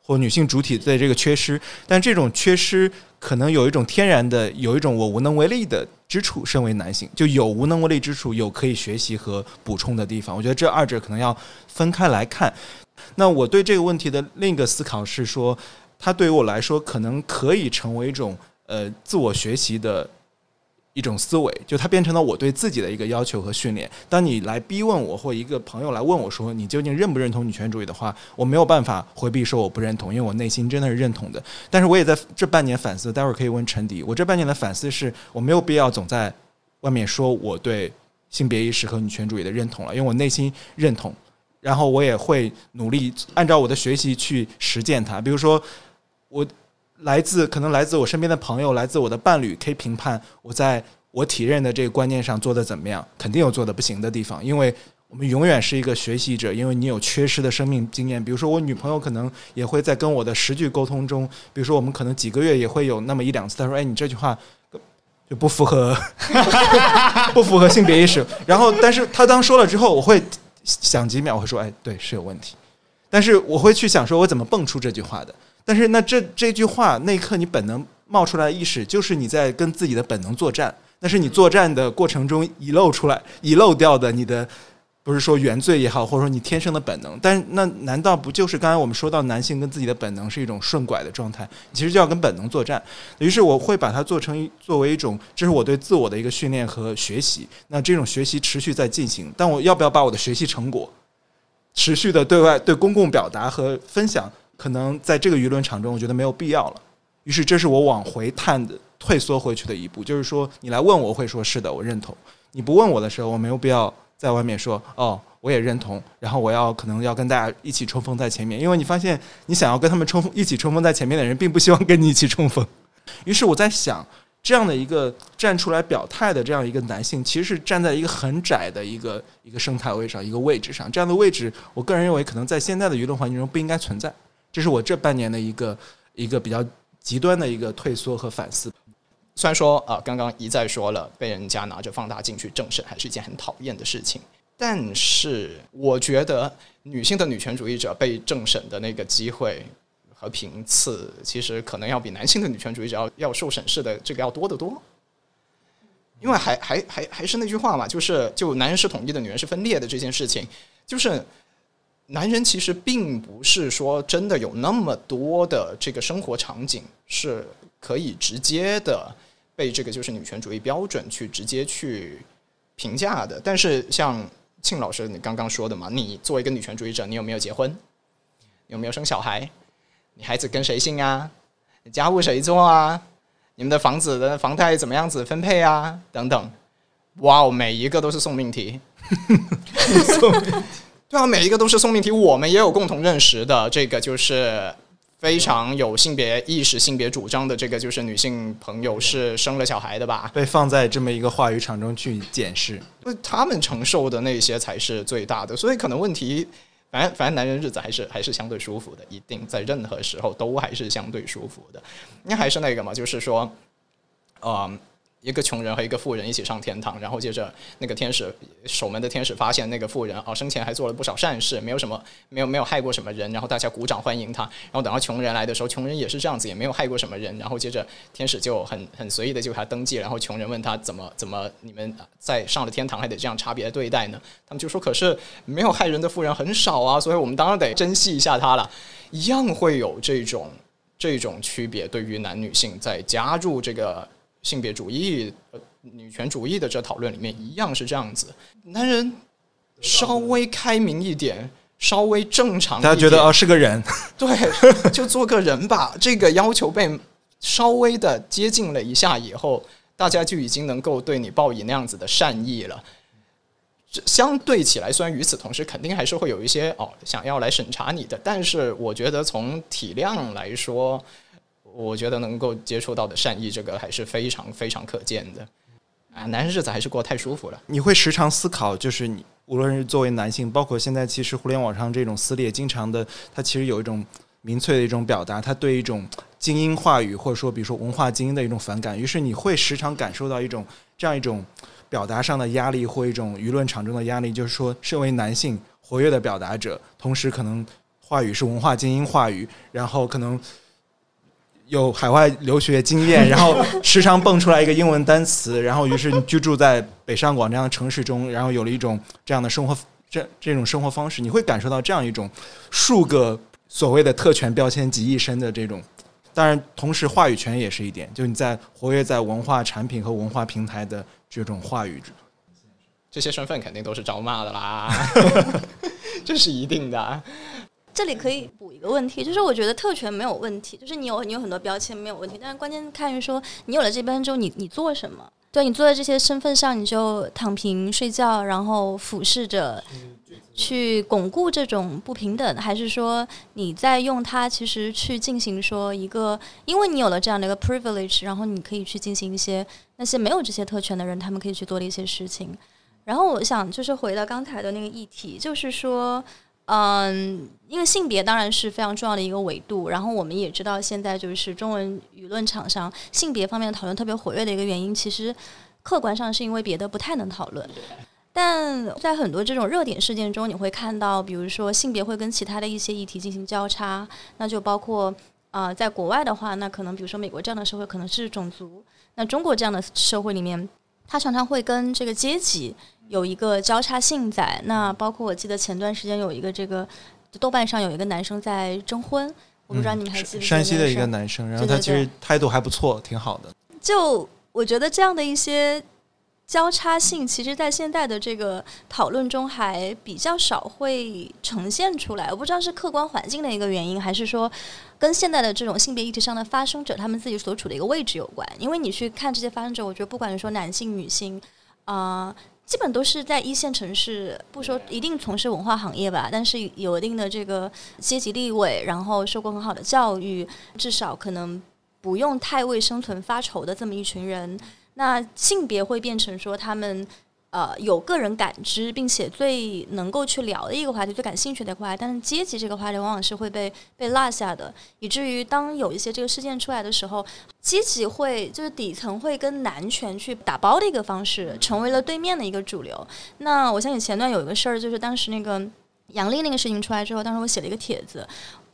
A: 或女性主体的这个缺失，但这种缺失可能有一种天然的，有一种我无能为力的之处。身为男性，就有无能为力之处，有可以学习和补充的地方。我觉得这二者可能要分开来看。那我对这个问题的另一个思考是说，它对于我来说可能可以成为一种呃自我学习的一种思维，就它变成了我对自己的一个要求和训练。当你来逼问我，或一个朋友来问我说你究竟认不认同女权主义的话，我没有办法回避说我不认同，因为我内心真的是认同的。但是我也在这半年反思，待会儿可以问陈迪。我这半年的反思是我没有必要总在外面说我对性别意识和女权主义的认同了，因为我内心认同。然后我也会努力按照我的学习去实践它。比如说，我来自可能来自我身边的朋友，来自我的伴侣，可以评判我在我体认的这个观念上做的怎么样。肯定有做的不行的地方，因为我们永远是一个学习者，因为你有缺失的生命经验。比如说，我女朋友可能也会在跟我的十句沟通中，比如说我们可能几个月也会有那么一两次，她说：“哎，你这句话就不符合 不符合性别意识。”然后，但是她当说了之后，我会。想几秒我会说，哎，对，是有问题。但是我会去想，说我怎么蹦出这句话的？但是那这这句话那一刻你本能冒出来的意识，就是你在跟自己的本能作战。那是你作战的过程中遗漏出来、遗漏掉的你的。不是说原罪也好，或者说你天生的本能，但那难道不就是刚才我们说到男性跟自己的本能是一种顺拐的状态？其实就要跟本能作战。于是我会把它做成作为一种，这是我对自我的一个训练和学习。那这种学习持续在进行，但我要不要把我的学习成果持续的对外对公共表达和分享？可能在这个舆论场中，我觉得没有必要了。于是这是我往回探的退缩回去的一步，就是说你来问我会说是的，我认同；你不问我的时候，我没有必要。在外面说哦，我也认同，然后我要可能要跟大家一起冲锋在前面，因为你发现你想要跟他们冲锋一起冲锋在前面的人，并不希望跟你一起冲锋。于是我在想，这样的一个站出来表态的这样一个男性，其实是站在一个很窄的一个一个生态位上一个位置上，这样的位置，我个人认为可能在现在的舆论环境中不应该存在。这是我这半年的一个一个比较极端的一个退缩和反思。
C: 虽然说啊，刚刚一再说了，被人家拿着放大镜去政审，还是一件很讨厌的事情。但是，我觉得女性的女权主义者被政审的那个机会和频次，其实可能要比男性的女权主义者要要受审视的这个要多得多。因为还还还还是那句话嘛，就是就男人是统一的，女人是分裂的这件事情，就是男人其实并不是说真的有那么多的这个生活场景是可以直接的。被这个就是女权主义标准去直接去评价的，但是像庆老师你刚刚说的嘛，你作为一个女权主义者，你有没有结婚？有没有生小孩？你孩子跟谁姓啊？家务谁做啊？你们的房子的房贷怎么样子分配啊？等等，哇哦，每一个都是送命题，送对啊，每一个都是送命题。我们也有共同认识的，这个就是。非常有性别意识、性别主张的这个就是女性朋友是生了小孩的吧？
A: 被放在这么一个话语场中去检视，
C: 他们承受的那些才是最大的。所以可能问题，反正反正男人日子还是还是相对舒服的，一定在任何时候都还是相对舒服的。那还是那个嘛，就是说，嗯。一个穷人和一个富人一起上天堂，然后接着那个天使守门的天使发现那个富人啊生前还做了不少善事，没有什么没有没有害过什么人，然后大家鼓掌欢迎他。然后等到穷人来的时候，穷人也是这样子，也没有害过什么人。然后接着天使就很很随意的就给他登记，然后穷人问他怎么怎么你们在上了天堂还得这样差别对待呢？他们就说可是没有害人的富人很少啊，所以我们当然得珍惜一下他了。一样会有这种这种区别，对于男女性在加入这个。性别主义、女权主义的这讨论里面一样是这样子，男人稍微开明一点，稍微正常，
A: 大家觉得哦是个人，
C: 对，就做个人吧。这个要求被稍微的接近了一下以后，大家就已经能够对你报以那样子的善意了。相对起来，虽然与此同时，肯定还是会有一些哦想要来审查你的，但是我觉得从体量来说。我觉得能够接触到的善意，这个还是非常非常可见的啊！男人日子还是过太舒服了。
A: 你会时常思考，就是你无论是作为男性，包括现在其实互联网上这种撕裂，经常的，它其实有一种民粹的一种表达，他对一种精英话语或者说比如说文化精英的一种反感，于是你会时常感受到一种这样一种表达上的压力或一种舆论场中的压力，就是说，身为男性活跃的表达者，同时可能话语是文化精英话语，然后可能。有海外留学经验，然后时常蹦出来一个英文单词，然后于是你居住在北上广这样的城市中，然后有了一种这样的生活，这这种生活方式，你会感受到这样一种数个所谓的特权标签集一身的这种。当然，同时话语权也是一点，就你在活跃在文化产品和文化平台的这种话语，
C: 这些身份肯定都是招骂的啦，这是一定的。
B: 这里可以补一个问题，就是我觉得特权没有问题，就是你有你有很多标签没有问题，但是关键看于说你有了这边之后，你你做什么？对你坐在这些身份上，你就躺平睡觉，然后俯视着去巩固这种不平等，还是说你在用它其实去进行说一个，因为你有了这样的一个 privilege，然后你可以去进行一些那些没有这些特权的人他们可以去做的一些事情。然后我想就是回到刚才的那个议题，就是说。嗯，因为性别当然是非常重要的一个维度，然后我们也知道现在就是中文舆论场上性别方面的讨论特别活跃的一个原因，其实客观上是因为别的不太能讨论。但在很多这种热点事件中，你会看到，比如说性别会跟其他的一些议题进行交叉，那就包括啊，在国外的话，那可能比如说美国这样的社会可能是种族，那中国这样的社会里面，它常常会跟这个阶级。有一个交叉性在，那包括我记得前段时间有一个这个豆瓣上有一个男生在征婚，我不知道你们还记得
A: 山西的一个男生，然后他其实态度还不错，挺好的。
B: 就我觉得这样的一些交叉性，其实在现在的这个讨论中还比较少会呈现出来。我不知道是客观环境的一个原因，还是说跟现在的这种性别议题上的发生者他们自己所处的一个位置有关。因为你去看这些发生者，我觉得不管是说男性、女性，啊。基本都是在一线城市，不说一定从事文化行业吧，但是有一定的这个阶级地位，然后受过很好的教育，至少可能不用太为生存发愁的这么一群人，那性别会变成说他们。呃，有个人感知，并且最能够去聊的一个话题，最感兴趣的话，但是阶级这个话题往往是会被被落下的，以至于当有一些这个事件出来的时候，阶级会就是底层会跟男权去打包的一个方式，成为了对面的一个主流。那我相信前段有一个事儿，就是当时那个杨笠那个事情出来之后，当时我写了一个帖子，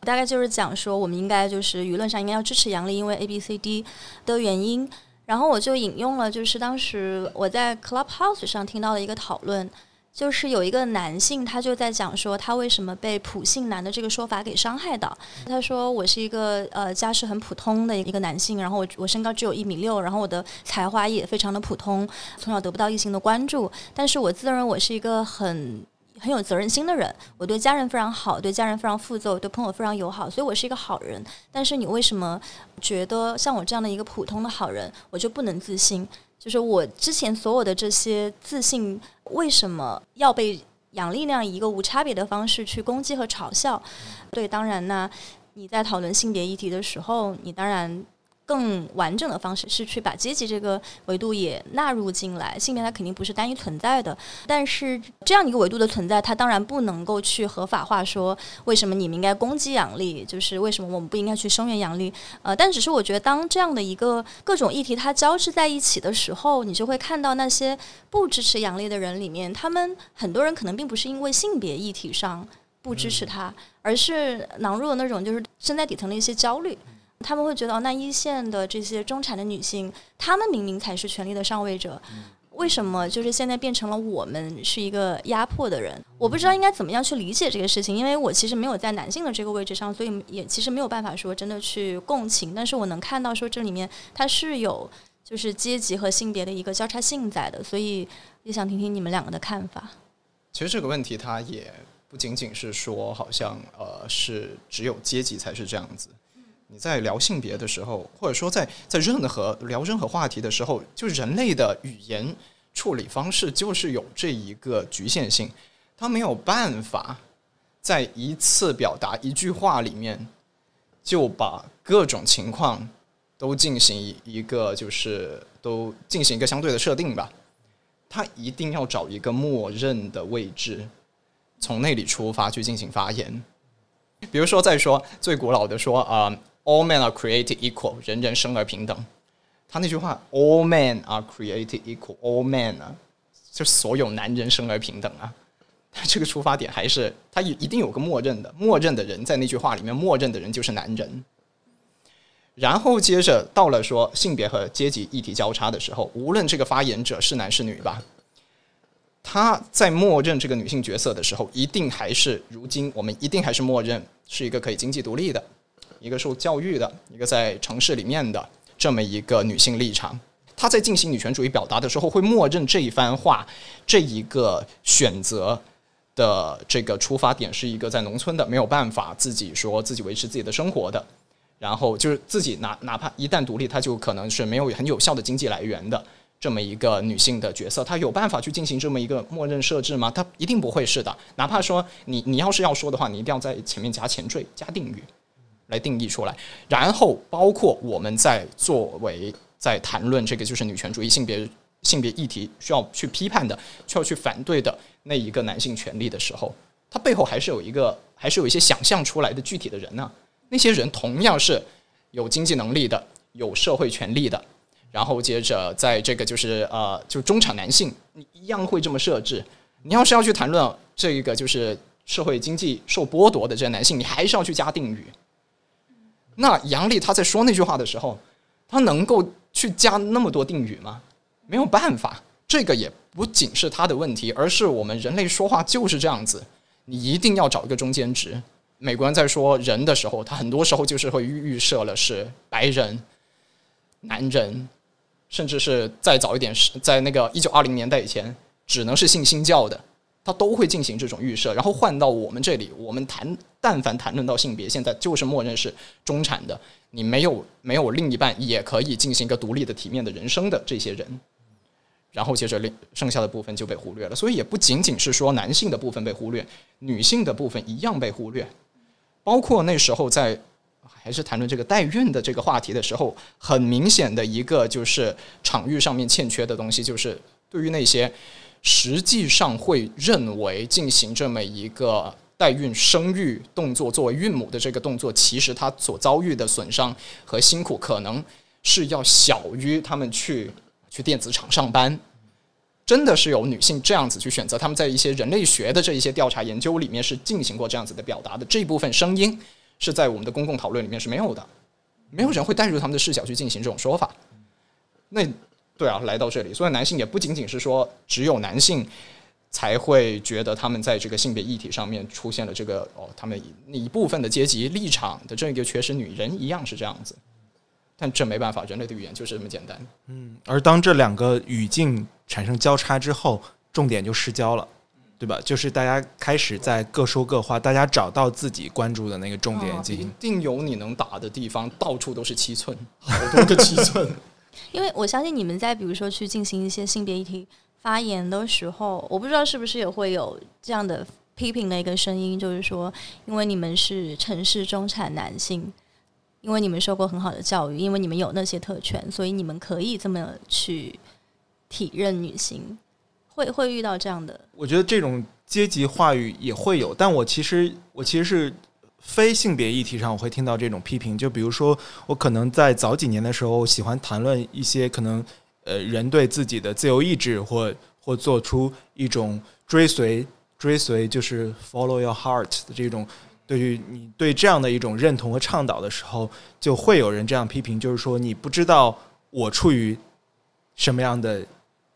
B: 大概就是讲说，我们应该就是舆论上应该要支持杨笠，因为 A B C D 的原因。然后我就引用了，就是当时我在 Clubhouse 上听到的一个讨论，就是有一个男性，他就在讲说他为什么被普信男的这个说法给伤害到。他说我是一个呃家世很普通的一个男性，然后我我身高只有一米六，然后我的才华也非常的普通，从小得不到异性的关注，但是我自认为我是一个很。很有责任心的人，我对家人非常好，对家人非常负责，对朋友非常友好，所以我是一个好人。但是你为什么觉得像我这样的一个普通的好人，我就不能自信？就是我之前所有的这些自信，为什么要被杨丽那样一个无差别的方式去攻击和嘲笑？对，当然呢，你在讨论性别议题的时候，你当然。更完整的方式是去把阶级这个维度也纳入进来，性别它肯定不是单一存在的，但是这样一个维度的存在，它当然不能够去合法化说为什么你们应该攻击杨丽，就是为什么我们不应该去声援杨丽。呃，但只是我觉得当这样的一个各种议题它交织在一起的时候，你就会看到那些不支持杨丽的人里面，他们很多人可能并不是因为性别议题上不支持他，而是囊入了那种就是身在底层的一些焦虑。他们会觉得，那一线的这些中产的女性，她们明明才是权力的上位者，为什么就是现在变成了我们是一个压迫的人？我不知道应该怎么样去理解这个事情，因为我其实没有在男性的这个位置上，所以也其实没有办法说真的去共情。但是我能看到说这里面它是有就是阶级和性别的一个交叉性在的，所以也想听听你们两个的看法。
C: 其实这个问题它也不仅仅是说好像呃是只有阶级才是这样子。你在聊性别的时候，或者说在在任何聊任何话题的时候，就人类的语言处理方式就是有这一个局限性，他没有办法在一次表达一句话里面就把各种情况都进行一个就是都进行一个相对的设定吧，他一定要找一个默认的位置，从那里出发去进行发言。比如说，再说最古老的说啊、All men are created equal，人人生而平等。他那句话，all men are created equal，all men 啊，就所有男人生而平等啊。他这个出发点还是他一一定有个默认的，默认的人在那句话里面，默认的人就是男人。然后接着到了说性别和阶级议题交叉的时候，无论这个发言者是男是女吧，他在默认这个女性角色的时候，一定还是如今我们一定还是默认是一个可以经济独立的，一个受教育的，一个在城市里面的这么一个女性立场。她在进行女权主义表达的时候，会默认这一番话，这一个选择的这个出发点是一个在农村的，没有办法自己说自己维持自己的生活的，然后就是自己哪哪怕一旦独立，他就可能是没有很有效的经济来源的这么一个女性的角色，她有办法去进行这么一个默认设置吗？她一定不会是的。哪怕说你你要是要说的话，你一定要在前面加前缀、加定语来定义出来，然后包括我们在作为在谈论这个就是女权主义性别性别议题需要去批判的、需要去反对的那一个男性权利的时候，它背后还是有一个还是有一些想象出来的具体的人呢、那些人同样是有经济能力的、有社会权利的，然后接着在这个就是呃，就中产男性，你一样会这么设置。你要是要去谈论这个就是社会经济受剥夺的这些男性，你还是要去加定语。那杨笠他在说那句话的时候，他能够去加那么多定语吗？没有办法，这个也不仅是他的问题，而是我们人类说话就是这样子，你一定要找一个中间值。美国人在说人的时候，他很多时候就是会预预设了是白人、男人，甚至是再早一点是在那个一九二零年代以前，只能是信新教的，他都会进行这种预设。然后换到我们这里，我们谈但凡谈论到性别，现在就是默认是中产的，你没有没有另一半也可以进行一个独立的、体面的人生的这些人。然后接着另剩下的部分就被忽略了，所以也不仅仅是说男性的部分被忽略，女性的部分一样被忽略。包括那时候在还是谈论这个代孕的这个话题的时候，很明显的一个就是场域上面欠缺的东西，就是对于那些实际上会认为进行这么一个代孕生育动作作为孕母的这个动作，其实她所遭遇的损伤和辛苦可能是要小于他们去去电子厂上班。真的是有女性这样子去选择，他们在一些人类学的这一些调查研究里面是进行过这样子的表达的。这一部分声音是在我们的公共讨论里面是没有的，没有人会带入他们的视角去进行这种说法。那对啊，来到这里，所以男性也不仅仅是说只有男性才会觉得他们在这个性别议题上面出现了这个哦，他们一部分的阶级立场的这个缺失，女人一样是这样子。但这没办法，人类的语言就是这么简单。
A: 嗯而当这两个语境产生交叉之后，重点就失焦了，对吧？就是大家开始在各说各话，大家找到自己关注的那个重点进
C: 一。定有你能打的地方，到处都是七寸，好多个七寸。
B: 因为我相信你们在比如说去进行一些性别议题发言的时候，我不知道是不是也会有这样的批评的一个声音，就是说，因为你们是城市中产男性，因为你们受过很好的教育，因为你们有那些特权，所以你们可以这么去体认女性，会会遇到这样的。
A: 我觉得这种阶级话语也会有，但我其实我其实是非性别议题上，我会听到这种批评。就比如说，我可能在早几年的时候，喜欢谈论一些可能呃人对自己的自由意志或或做出一种追随追随，就是 follow your heart 的这种。对于你对这样的一种认同和倡导的时候，就会有人这样批评，就是说你不知道我处于什么样的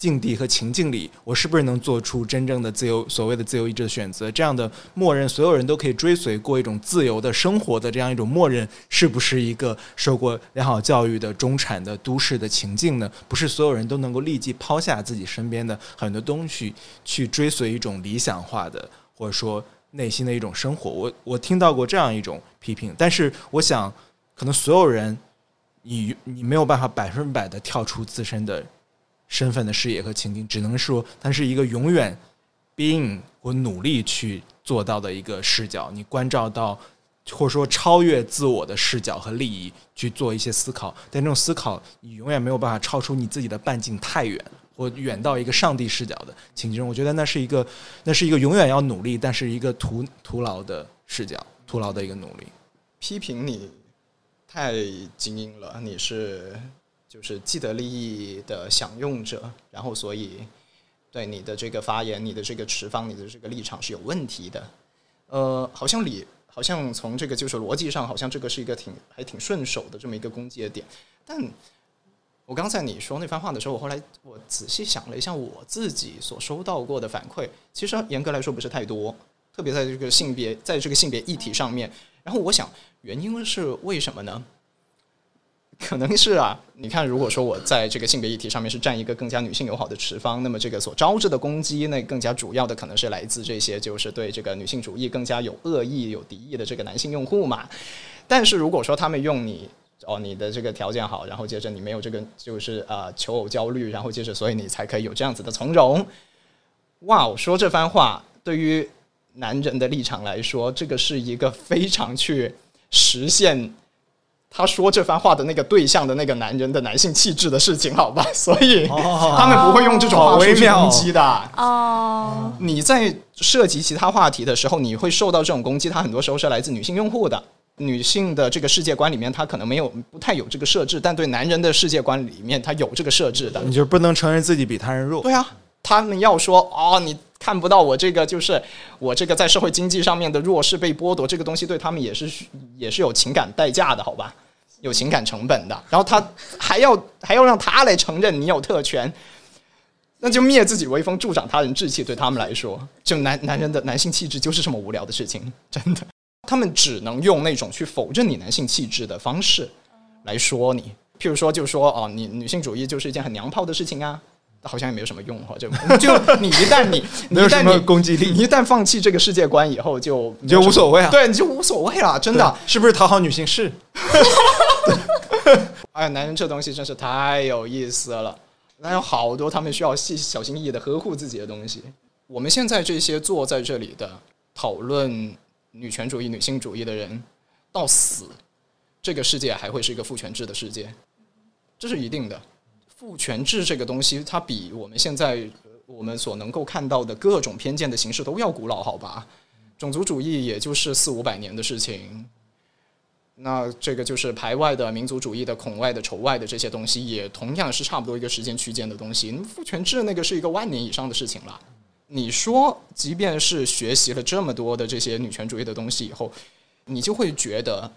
A: 境地和情境里，我是不是能做出真正的自由所谓的自由意志的选择？这样的默认，所有人都可以追随过一种自由的生活的这样一种默认，是不是一个受过良好教育的中产的都市的情境呢？不是所有人都能够立即抛下自己身边的很多东西，去追随一种理想化的，或者说内心的一种生活。我我听到过这样一种批评，但是我想，可能所有人，你你没有办法百分百的跳出自身的身份的视野和情境，只能说它是一个永远 being 或努力去做到的一个视角。你关照到，或者说超越自我的视角和利益去做一些思考，但这种思考你永远没有办法超出你自己的半径太远，或远到一个上帝视角的情境中。我觉得那是一个，那是一个永远要努力，但是一个徒徒劳的视角。徒劳的一个努力。
C: 批评你太精英了，你是就是既得利益的享用者，然后所以对你的这个发言、你的这个持方、你的这个立场是有问题的。呃，好像理，好像从这个就是逻辑上，好像这个是一个挺还挺顺手的这么一个攻击的点。但我刚才你说那番话的时候，我后来我仔细想了一下，我自己所收到过的反馈，其实严格来说不是太多，特别在这个性别，在这个性别议题上面。然后我想，原因是为什么呢？可能是啊，你看，如果说我在这个性别议题上面是占一个更加女性友好的持方，那么这个所招致的攻击，那更加主要的可能是来自这些就是对这个女性主义更加有恶意、有敌意的这个男性用户嘛。但是如果说他们用你哦，你的这个条件好，然后接着你没有这个就是呃求偶焦虑，然后接着所以你才可以有这样子的从容。哇，我说这番话对于男人的立场来说，这个是一个非常去实现。他说这番话的那个对象的那个男人的男性气质的事情，好吧，所以他们不会用这种话术去攻击的。
B: 哦，
C: 你在涉及其他话题的时候，你会受到这种攻击，它很多时候是来自女性用户的。女性的这个世界观里面，她可能没有不太有这个设置，但对男人的世界观里面，他有这个设置的。
A: 你就不能承认自己比他人弱？
C: 对啊，他们要说哦，你看不到我这个，就是我这个在社会经济上面的弱势被剥夺，这个东西对他们也是也是有情感代价的，好吧？有情感成本的，然后他还要还要让他来承认你有特权，那就灭自己威风，助长他人志气。对他们来说，就男男人的男性气质就是这么无聊的事情，真的。他们只能用那种去否认你男性气质的方式来说你，譬如说，就说哦，你女性主义就是一件很娘炮的事情啊，好像也没有什么用哈。就 就 你一旦你
A: 没有什么攻击力，
C: 你一旦放弃这个世界观以后，就
A: 你就无所谓啊。
C: 对，你就无所谓了，真的
A: 是不是讨好女性是？
C: 哎，男人这东西真是太有意思了。那有好多他们需要细小心翼翼的呵护自己的东西。我们现在这些坐在这里的讨论女权主义、女性主义的人，到死，这个世界还会是一个父权制的世界，这是一定的。父权制这个东西，它比我们现在我们所能够看到的各种偏见的形式都要古老，好吧？种族主义也就是四五百年的事情。那这个就是排外的民族主义的恐外的仇外的这些东西，也同样是差不多一个时间区间的东西。父权制那个是一个万年以上的事情了。你说，即便是学习了这么多的这些女权主义的东西以后，你就会觉得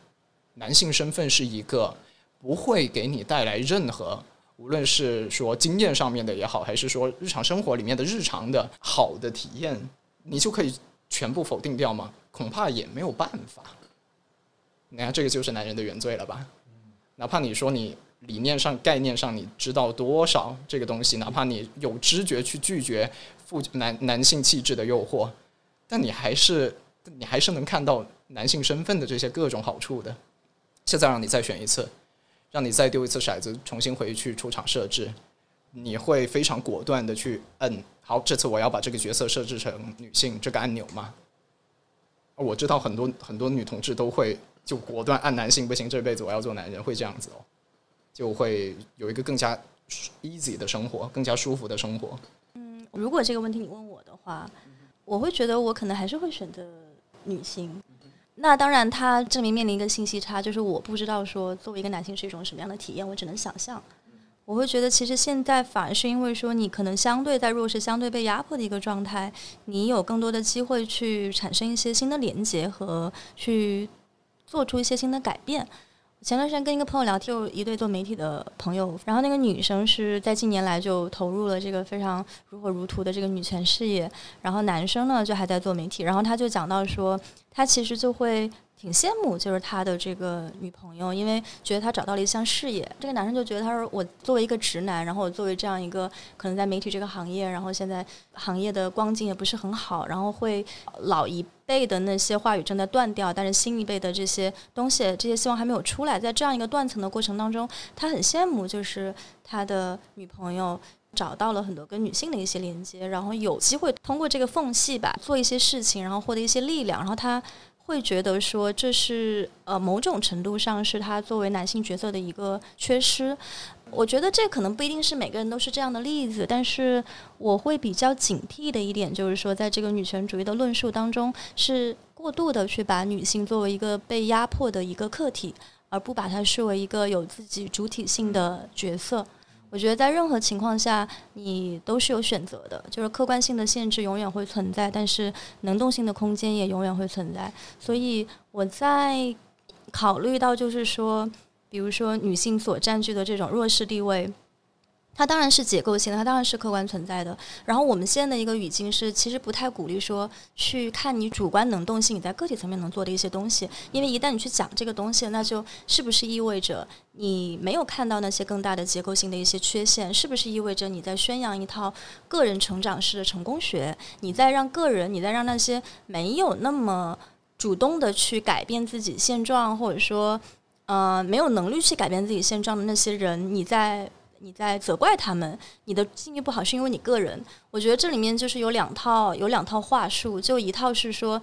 C: 男性身份是一个不会给你带来任何，无论是说经验上面的也好，还是说日常生活里面的日常的好的体验，你就可以全部否定掉吗？恐怕也没有办法。你看，这个就是男人的原罪了吧？哪怕你说你理念上、概念上你知道多少这个东西，哪怕你有知觉去拒绝父男男性气质的诱惑，但你还是你还是能看到男性身份的这些各种好处的。现在让你再选一次，让你再丢一次骰子，重新回去出场设置，你会非常果断的去摁好，这次我要把这个角色设置成女性这个按钮吗？我知道很多很多女同志都会。就果断按男性不行，这辈子我要做男人，会这样子哦，就会有一个更加 easy 的生活，更加舒服的生活。
B: 嗯，如果这个问题你问我的话，我会觉得我可能还是会选择女性。那当然，他证明面临一个信息差，就是我不知道说作为一个男性是一种什么样的体验，我只能想象。我会觉得，其实现在反而是因为说你可能相对在弱势、相对被压迫的一个状态，你有更多的机会去产生一些新的连接和去。做出一些新的改变。前段时间跟一个朋友聊天，就一对做媒体的朋友，然后那个女生是在近年来就投入了这个非常如火如荼的这个女权事业，然后男生呢就还在做媒体，然后他就讲到说，他其实就会。挺羡慕，就是他的这个女朋友，因为觉得他找到了一项事业。这个男生就觉得，他说我作为一个直男，然后我作为这样一个可能在媒体这个行业，然后现在行业的光景也不是很好，然后会老一辈的那些话语正在断掉，但是新一辈的这些东西，这些希望还没有出来。在这样一个断层的过程当中，他很羡慕，就是他的女朋友找到了很多跟女性的一些连接，然后有机会通过这个缝隙吧做一些事情，然后获得一些力量，然后他。会觉得说这是呃某种程度上是他作为男性角色的一个缺失，我觉得这可能不一定是每个人都是这样的例子，但是我会比较警惕的一点就是说，在这个女权主义的论述当中，是过度的去把女性作为一个被压迫的一个客体，而不把它视为一个有自己主体性的角色。我觉得在任何情况下，你都是有选择的，就是客观性的限制永远会存在，但是能动性的空间也永远会存在。所以我在考虑到，就是说。比如说，女性所占据的这种弱势地位，它当然是结构性的，它当然是客观存在的。然后我们现在的一个语境是，其实不太鼓励说去看你主观能动性，你在个体层面能做的一些东西，因为一旦你去讲这个东西，那就是不是意味着你没有看到那些更大的结构性的一些缺陷？是不是意味着你在宣扬一套个人成长式的成功学？你在让个人，你在让那些没有那么主动的去改变自己现状，或者说。呃，没有能力去改变自己现状的那些人，你在你在责怪他们，你的境遇不好是因为你个人。我觉得这里面就是有两套有两套话术，就一套是说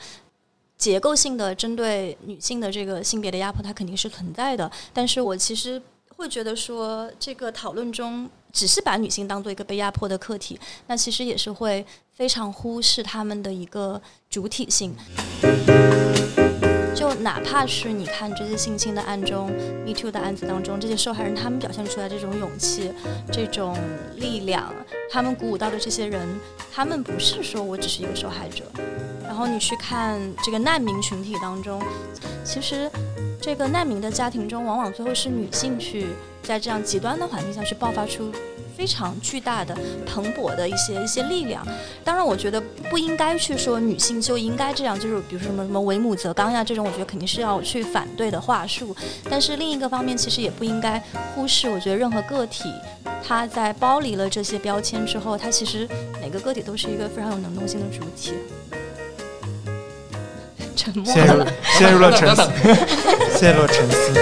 B: 结构性的针对女性的这个性别的压迫，它肯定是存在的。但是我其实会觉得说，这个讨论中只是把女性当做一个被压迫的客体，那其实也是会非常忽视他们的一个主体性。哪怕是你看这些性侵的案中，Me Too 的案子当中，这些受害人他们表现出来这种勇气、这种力量，他们鼓舞到的这些人，他们不是说我只是一个受害者。然后你去看这个难民群体当中，其实这个难民的家庭中，往往最后是女性去在这样极端的环境下去爆发出。非常巨大的、蓬勃的一些一些力量。当然，我觉得不应该去说女性就应该这样，就是比如说什么什么为母则刚呀这种，我觉得肯定是要去反对的话术。但是另一个方面，其实也不应该忽视，我觉得任何个体，他在剥离了这些标签之后，他其实每个个体都是一个非常有能动性的主体。沉默
A: 了，陷入了沉思，陷入了沉思。